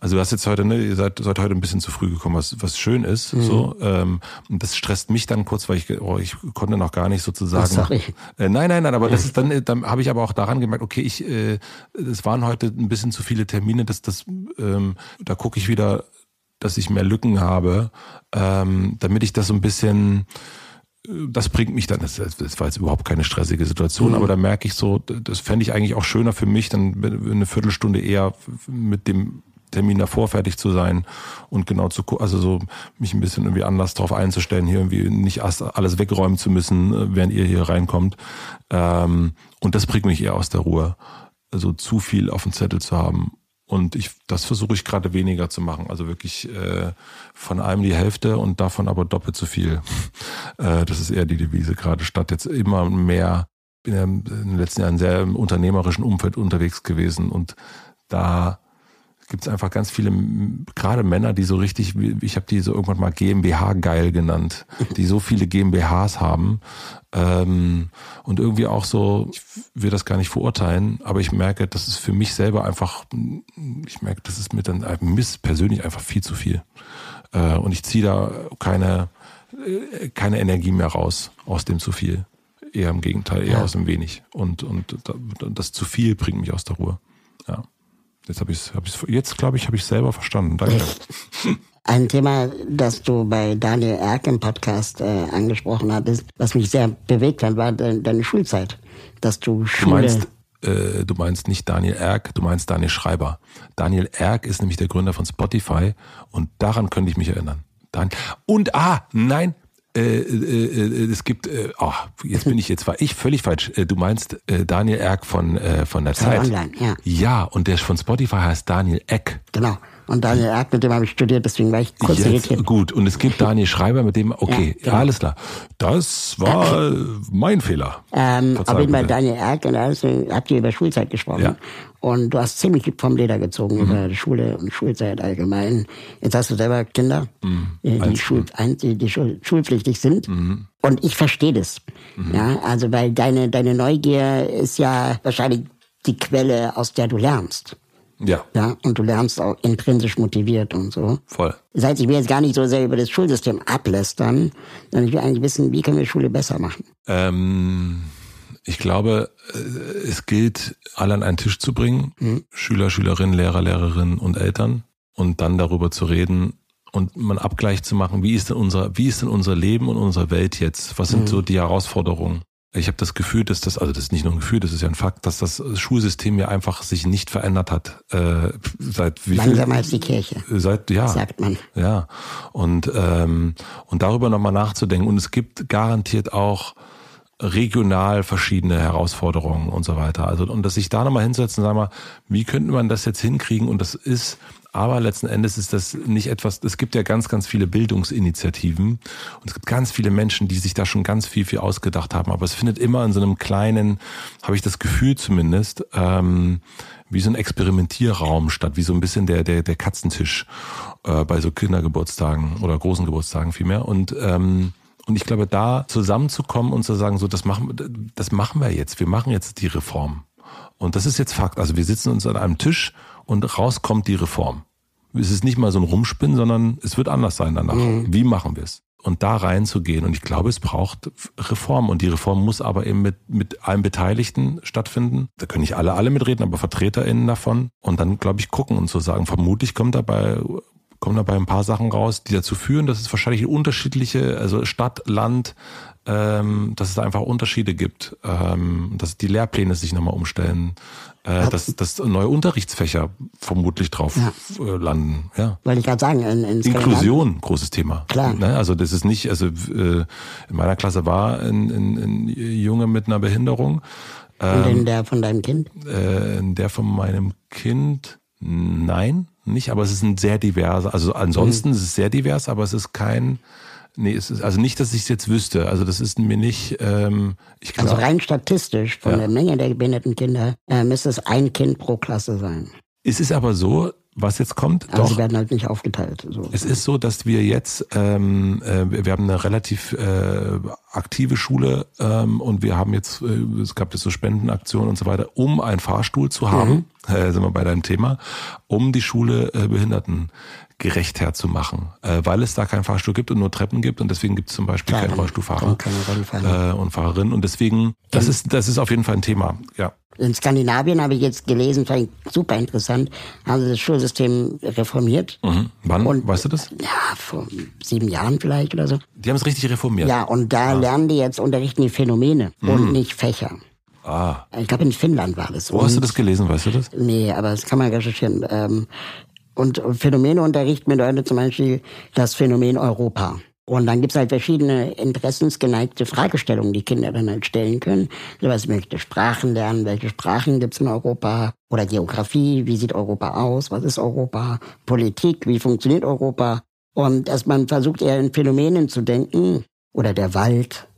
also du hast jetzt heute, ne, ihr seid, seid heute ein bisschen zu früh gekommen, was, was schön ist. Mhm. So, ähm, und das stresst mich dann kurz, weil ich, oh, ich konnte noch gar nicht sozusagen. Sorry. Äh, nein, nein, nein, aber das ist dann, dann habe ich aber auch daran gemerkt, okay, ich, äh, es waren heute ein bisschen zu viele Termine, dass das, ähm, da gucke ich wieder, dass ich mehr Lücken habe, ähm, damit ich das so ein bisschen das bringt mich dann, das, das war jetzt überhaupt keine stressige Situation, mhm. aber da merke ich so, das fände ich eigentlich auch schöner für mich, dann eine Viertelstunde eher mit dem Termin davor fertig zu sein und genau zu also so mich ein bisschen irgendwie anders drauf einzustellen, hier irgendwie nicht alles wegräumen zu müssen, äh, während ihr hier reinkommt. Ähm, und das bringt mich eher aus der Ruhe. Also zu viel auf dem Zettel zu haben. Und ich, das versuche ich gerade weniger zu machen. Also wirklich äh, von allem die Hälfte und davon aber doppelt so viel. Äh, das ist eher die Devise gerade, statt jetzt immer mehr. Bin ja in den letzten Jahren sehr im unternehmerischen Umfeld unterwegs gewesen und da gibt es einfach ganz viele, gerade Männer, die so richtig, ich habe die so irgendwann mal GmbH geil genannt, die so viele GmbHs haben ähm, und irgendwie auch so, ich will das gar nicht verurteilen, aber ich merke, das ist für mich selber einfach, ich merke, das ist mir dann miss persönlich einfach viel zu viel äh, und ich ziehe da keine äh, keine Energie mehr raus aus dem zu viel. Eher im Gegenteil, eher ja. aus dem wenig. Und, und das zu viel bringt mich aus der Ruhe. Ja. Jetzt habe ich hab jetzt glaube ich, habe ich selber verstanden. Danke.
Ein Thema, das du bei Daniel Erk im Podcast äh, angesprochen hattest, was mich sehr bewegt hat, war de deine Schulzeit. Dass du Schule...
Du meinst, äh, du meinst nicht Daniel Erk, du meinst Daniel Schreiber. Daniel Erk ist nämlich der Gründer von Spotify und daran könnte ich mich erinnern. Dan und ah, nein, äh, äh, äh, es gibt, äh, oh, jetzt bin ich, jetzt war ich völlig falsch. Äh, du meinst äh, Daniel Erk von, äh, von der Zeit. Online, ja. ja, und der von Spotify heißt Daniel Eck.
Genau. Und Daniel Erk, mit dem habe ich studiert, deswegen war ich kurz Jetzt, irritiert.
Gut, und es gibt Daniel Schreiber, mit dem, okay, ja, genau. alles klar. Das war mein Fehler.
Ähm, aber bei Daniel Erk, und da habt ihr über Schulzeit gesprochen. Ja. Und du hast ziemlich vom Leder gezogen mhm. über Schule und Schulzeit allgemein. Jetzt hast du selber Kinder, mhm. die, die, Schul, die, die Schul schulpflichtig sind. Mhm. Und ich verstehe das. Mhm. Ja, also weil deine, deine Neugier ist ja wahrscheinlich die Quelle, aus der du lernst.
Ja,
Ja, und du lernst auch intrinsisch motiviert und so.
voll.
Das heißt, ich will jetzt gar nicht so sehr über das Schulsystem ablästern, sondern ich will eigentlich wissen, wie können wir Schule besser machen.
Ähm, ich glaube, äh, es gilt, alle an einen Tisch zu bringen. Schüler, Schülerinnen, Lehrer, Lehrerinnen und Eltern. Und dann darüber zu reden und mal einen Abgleich zu machen, wie ist denn unser, wie ist denn unser Leben und unsere Welt jetzt? Was sind so die Herausforderungen? Ich habe das Gefühl, dass das, also das ist nicht nur ein Gefühl, das ist ja ein Fakt, dass das Schulsystem ja einfach sich nicht verändert hat. Äh, seit wie viel?
Langsamer als die Kirche,
Seit, ja.
sagt man.
Ja, und, ähm, und darüber nochmal nachzudenken. Und es gibt garantiert auch regional verschiedene Herausforderungen und so weiter. Also, und dass sich da nochmal hinsetzen, sagen wir, wie könnte man das jetzt hinkriegen? Und das ist, aber letzten Endes ist das nicht etwas, es gibt ja ganz, ganz viele Bildungsinitiativen und es gibt ganz viele Menschen, die sich da schon ganz viel, viel ausgedacht haben. Aber es findet immer in so einem kleinen, habe ich das Gefühl zumindest, ähm, wie so ein Experimentierraum statt, wie so ein bisschen der, der, der Katzentisch äh, bei so Kindergeburtstagen oder großen Geburtstagen vielmehr. Und ähm, und ich glaube, da zusammenzukommen und zu sagen, so, das machen, das machen wir jetzt. Wir machen jetzt die Reform. Und das ist jetzt Fakt. Also wir sitzen uns an einem Tisch und raus kommt die Reform. Es ist nicht mal so ein Rumspinnen, sondern es wird anders sein danach. Wie machen wir es? Und da reinzugehen. Und ich glaube, es braucht Reform. Und die Reform muss aber eben mit, mit allen Beteiligten stattfinden. Da können nicht alle, alle mitreden, aber VertreterInnen davon. Und dann, glaube ich, gucken und zu sagen, vermutlich kommt dabei kommen dabei ein paar Sachen raus, die dazu führen, dass es wahrscheinlich unterschiedliche, also Stadt, Land, ähm, dass es da einfach Unterschiede gibt, ähm, dass die Lehrpläne sich nochmal umstellen, äh, dass, dass neue Unterrichtsfächer vermutlich drauf
Ja.
äh, landen. Ja.
Wollte ich gerade sagen, in, in
Inklusion, großes Thema.
Klar.
Ne? Also das ist nicht, also äh, in meiner Klasse war ein, ein, ein Junge mit einer Behinderung,
Und in der von deinem Kind?
äh, der von meinem Kind, nein, nicht, aber es ist ein sehr diverser, also ansonsten ist es sehr divers, aber es ist kein, nee, es ist, also nicht, dass ich es jetzt wüsste, also das ist mir nicht, ähm, ich
Also
glaube,
rein statistisch von
Ja.
der Menge der behinderten Kinder äh, müsste es ein Kind pro Klasse sein.
es ist aber so, was jetzt kommt,
Aber sie
doch,
werden halt nicht aufgeteilt. So.
Es ist so, dass wir jetzt, ähm, äh, wir haben eine relativ äh, aktive Schule ähm, und wir haben jetzt, äh, es gab jetzt so Spendenaktionen und so weiter, um einen Fahrstuhl zu haben, äh, sind wir bei deinem Thema, um die Schule äh, Behinderten gerecht herzumachen, äh, weil es da keinen Fahrstuhl gibt und nur Treppen gibt und deswegen gibt es zum Beispiel
Klar,
keinen Rollstuhlfahrer
keine
äh, und Fahrerinnen und deswegen, das ist, das ist auf jeden Fall ein Thema, ja.
In Skandinavien habe ich jetzt gelesen, fand ich super interessant, haben sie das Schulsystem reformiert.
Mhm. Wann,
Und-
weißt du das?
Ja, vor sieben Jahren vielleicht oder so.
Die haben es richtig reformiert.
Ja, und da lernen die jetzt, unterrichten die Phänomene und nicht Fächer.
Ah,
Ich glaube, in Finnland war das.
wo hast du
Und-
das gelesen, weißt du das?
Nee, aber das kann man recherchieren. Ähm, und Phänomeneunterricht bedeutet zum Beispiel das Phänomen Europa. Und dann gibt's halt verschiedene interessensgeneigte Fragestellungen, die Kinder dann halt stellen können. Sowas möchte Sprachen lernen, welche Sprachen gibt's in Europa? Oder Geografie, wie sieht Europa aus? Was ist Europa? Politik, wie funktioniert Europa? Und dass man versucht eher in Phänomenen zu denken. Oder der Wald,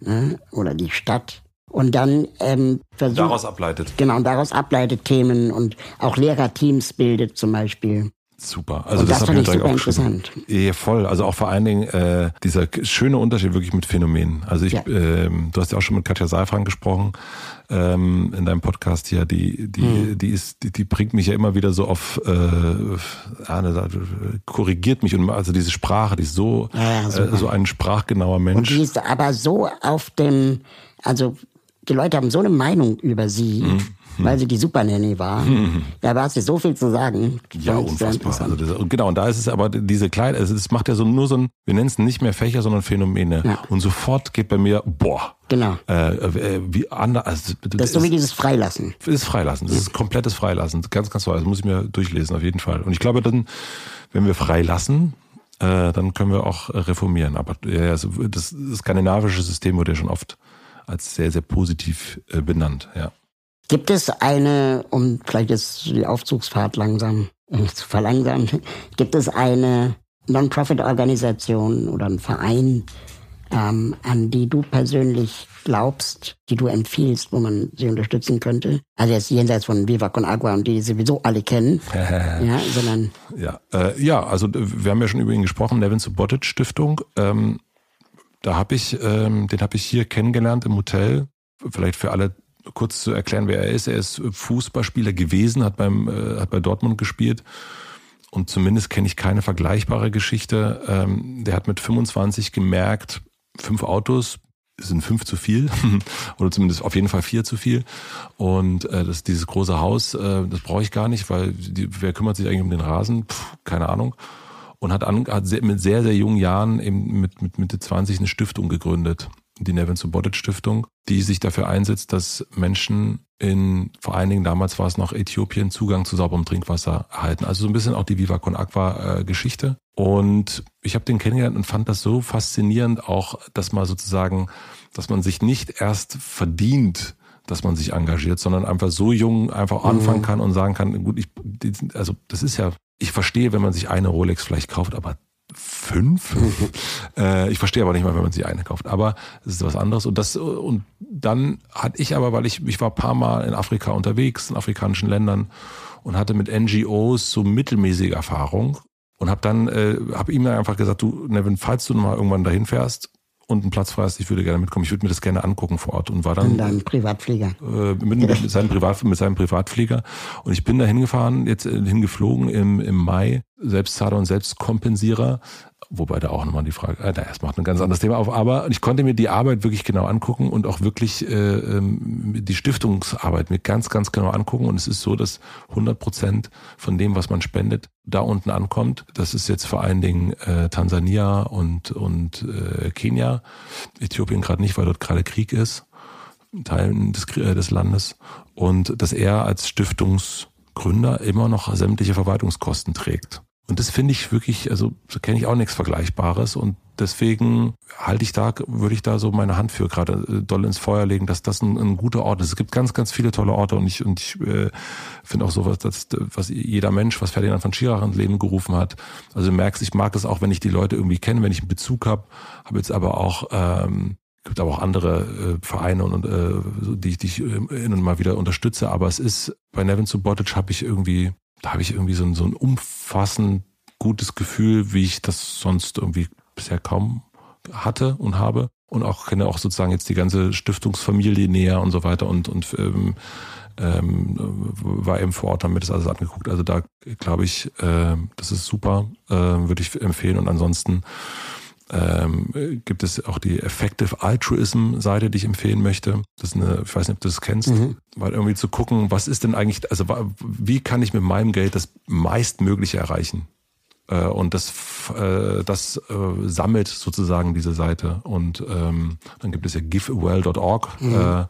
ne? oder die Stadt. Und dann ähm, versucht...
Daraus ableitet.
Genau, und daraus ableitet Themen und auch Lehrerteams bildet zum Beispiel.
Super. Also
Und das
hab
fand
mir
ich
direkt
super
aufgeschrieben. Ja, voll. Also auch vor allen Dingen äh, dieser schöne Unterschied wirklich mit Phänomenen. Also ich,
Ja.
ähm, du hast ja auch schon mit Katja Seifran gesprochen ähm, in deinem Podcast hier. Die, die,
Hm.
die ist, die, die bringt mich ja immer wieder so auf, äh, ja, korrigiert mich und also diese Sprache, die ist so,
Ja,
äh, so ein sprachgenauer
Und
Mensch.
die ist aber so auf dem, also die Leute haben so eine Meinung über sie,
Mhm.
weil sie die Supernanny war. Da war sie so viel zu sagen.
Ja, unfassbar. Also das, genau, und da ist es aber diese kleine, also das macht ja so nur so ein, wir nennen es nicht mehr Fächer, sondern Phänomene.
Ja.
Und sofort geht bei mir, boah,
Genau.
äh, äh, wie anders. Also,
Das ist so wie dieses Freilassen.
Das ist Freilassen. Das ist komplettes Freilassen. Ganz, ganz toll. Das muss ich mir durchlesen, auf jeden Fall. Und ich glaube, dann, wenn wir freilassen, äh, dann können wir auch reformieren. Aber ja, das skandinavische System wurde ja schon oft als sehr, sehr positiv äh, benannt. Ja.
Gibt es eine, um vielleicht jetzt die Aufzugsfahrt langsam äh, zu verlangsamen, gibt es eine Non-Profit-Organisation oder einen Verein, ähm, an die du persönlich glaubst, die du empfiehlst, wo man sie unterstützen könnte? Also jetzt jenseits von Viva Con Agua und die sowieso alle kennen, ja, sondern
Ja, äh, ja, also wir haben ja schon über ihn gesprochen, Nevin Subotic Stiftung. Ähm, da habe ich, ähm, den habe ich hier kennengelernt im Hotel. Vielleicht für alle kurz zu erklären, wer er ist. Er ist Fußballspieler gewesen, hat beim äh, hat bei Dortmund gespielt und zumindest kenne ich keine vergleichbare Geschichte. Ähm, der hat mit 25 gemerkt, fünf Autos sind fünf zu viel oder zumindest auf jeden Fall vier zu viel und äh, das dieses große Haus, äh, das brauche ich gar nicht, weil die, wer kümmert sich eigentlich um den Rasen? Puh, keine Ahnung und hat, an, hat sehr, mit sehr, sehr jungen Jahren eben mit, mit Mitte 20 eine Stiftung gegründet, die Nevin Subotic Stiftung, die sich dafür einsetzt, dass Menschen in, vor allen Dingen damals war es noch Äthiopien, Zugang zu sauberem Trinkwasser erhalten. Also so ein bisschen auch die Viva Con Aqua äh, Geschichte. Und ich habe den kennengelernt und fand das so faszinierend auch, dass man sozusagen, dass man sich nicht erst verdient, dass man sich engagiert, sondern einfach so jung einfach anfangen mhm. kann und sagen kann, gut, ich, also das ist ja ich verstehe, wenn man sich eine Rolex vielleicht kauft, aber fünf? äh, ich verstehe aber nicht mal, wenn man sich eine kauft. Aber es ist was anderes. Und das und dann hatte ich aber, weil ich ich war paar Mal in Afrika unterwegs, in afrikanischen Ländern und hatte mit NGOs so mittelmäßige Erfahrung und habe dann äh, habe ihm dann einfach gesagt, du Nevin, falls du mal irgendwann dahin fährst, und einen Platz frei ist, ich würde gerne mitkommen. Ich würde mir das gerne angucken vor Ort und war dann
in deinem Privatflieger.
äh, mit, mit, seinem Privat mit seinem Privatflieger. Und ich bin da hingefahren, jetzt äh, hingeflogen im im Mai, Selbstzahler und Selbstkompensierer Wobei da auch nochmal die Frage, äh, das macht ein ganz anderes Thema auf, aber ich konnte mir die Arbeit wirklich genau angucken und auch wirklich äh, ähm, die Stiftungsarbeit mir ganz, ganz genau angucken. Und es ist so, dass 100 Prozent von dem, was man spendet, da unten ankommt. Das ist jetzt vor allen Dingen äh, Tansania und, und äh, Kenia. Äthiopien gerade nicht, weil dort gerade Krieg ist, Teilen des, äh, des Landes. Und dass er als Stiftungsgründer immer noch sämtliche Verwaltungskosten trägt. Und das finde ich wirklich, also so kenne ich auch nichts Vergleichbares und deswegen halte ich da, würde ich da so meine Hand für gerade äh, doll ins Feuer legen, dass das ein, ein guter Ort ist. Es gibt ganz, ganz viele tolle Orte und ich, und ich äh, finde auch sowas, dass, was jeder Mensch, was Ferdinand von Schirach ins Leben gerufen hat. Also du merkst, ich mag das auch, wenn ich die Leute irgendwie kenne, wenn ich einen Bezug habe, habe jetzt aber auch ähm, gibt aber auch andere äh, Vereine und äh, die, die ich äh, hin und mal wieder unterstütze. Aber es ist bei Nevin Subotic habe ich irgendwie da habe ich irgendwie so ein, so ein umfassend gutes Gefühl, wie ich das sonst irgendwie bisher kaum hatte und habe. Und auch kenne auch sozusagen jetzt die ganze Stiftungsfamilie näher und so weiter und, und ähm, ähm, war eben vor Ort, haben mir das alles angeguckt. Also da glaube ich, äh, das ist super, äh, würde ich empfehlen. Und ansonsten ähm, gibt es auch die Effective Altruism Seite, die ich empfehlen möchte. Das ist eine, ich weiß nicht, ob du das kennst, mhm. weil irgendwie zu gucken, was ist denn eigentlich, also wie kann ich mit meinem Geld das meistmögliche erreichen? Äh, und das, äh, das äh, sammelt sozusagen diese Seite. Und ähm, dann gibt es ja giveawell.org. Mhm.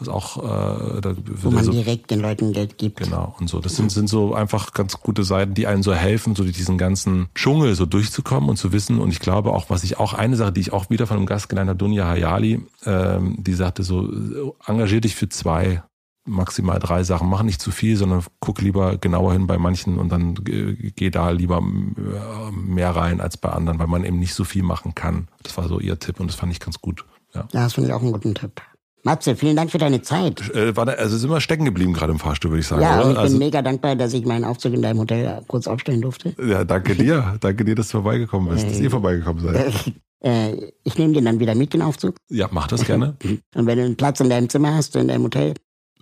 Äh, was auch äh, da
wo man so, direkt den Leuten Geld gibt.
Genau und so. Das sind sind so einfach ganz gute Seiten, die einen so helfen, so durch diesen ganzen Dschungel so durchzukommen und zu wissen. Und ich glaube auch, was ich auch eine Sache, die ich auch wieder von einem Gast gelernt habe, Dunja Hayali, ähm, die sagte so, engagier dich für zwei maximal drei Sachen. Mach nicht zu viel, sondern guck lieber genauer hin bei manchen und dann geh da lieber äh, mehr rein als bei anderen, weil man eben nicht so viel machen kann. Das war so ihr Tipp und das fand ich ganz gut. Ja,
ja das finde ich auch einen guten Tipp. Matze, vielen Dank für deine Zeit.
Äh, war da, also sind wir stecken geblieben gerade im Fahrstuhl, würde ich sagen.
Ja,
oder?
und ich
also,
bin mega dankbar, dass ich meinen Aufzug in deinem Hotel kurz aufstellen durfte.
Ja, danke dir. danke dir, dass du vorbeigekommen bist, äh, dass ihr vorbeigekommen seid.
Äh, ich nehme den dann wieder mit, den Aufzug.
Ja, mach das gerne.
und wenn du einen Platz in deinem Zimmer hast, in deinem Hotel,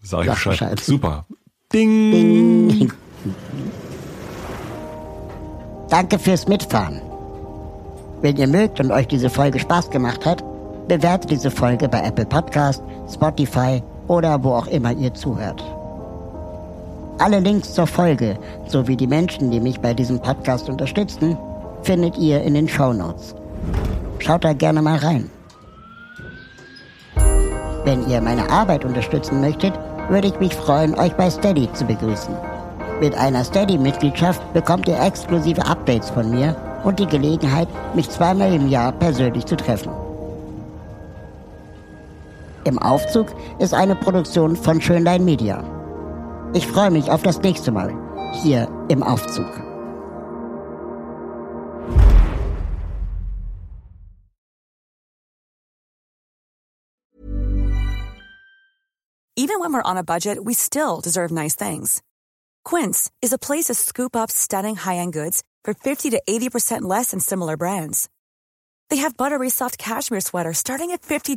sag ich Bescheid. Bescheid. Super. Ding. Ding.
Danke fürs Mitfahren. Wenn ihr mögt und euch diese Folge Spaß gemacht hat, bewertet diese Folge bei Apple Podcast, Spotify oder wo auch immer ihr zuhört. Alle Links zur Folge sowie die Menschen, die mich bei diesem Podcast unterstützen, findet ihr in den Show Notes. Schaut da gerne mal rein. Wenn ihr meine Arbeit unterstützen möchtet, würde ich mich freuen, euch bei Steady zu begrüßen. Mit einer Steady-Mitgliedschaft bekommt ihr exklusive Updates von mir und die Gelegenheit, mich zweimal im Jahr persönlich zu treffen. Im Aufzug ist eine Produktion von Schönlein Media. Ich freue mich auf das nächste Mal hier im Aufzug.
Even when we're on a budget, we still deserve nice things. Quince is a place to scoop up stunning high-end goods for 50 to 80% less than similar brands. They have buttery soft cashmere sweaters starting at $50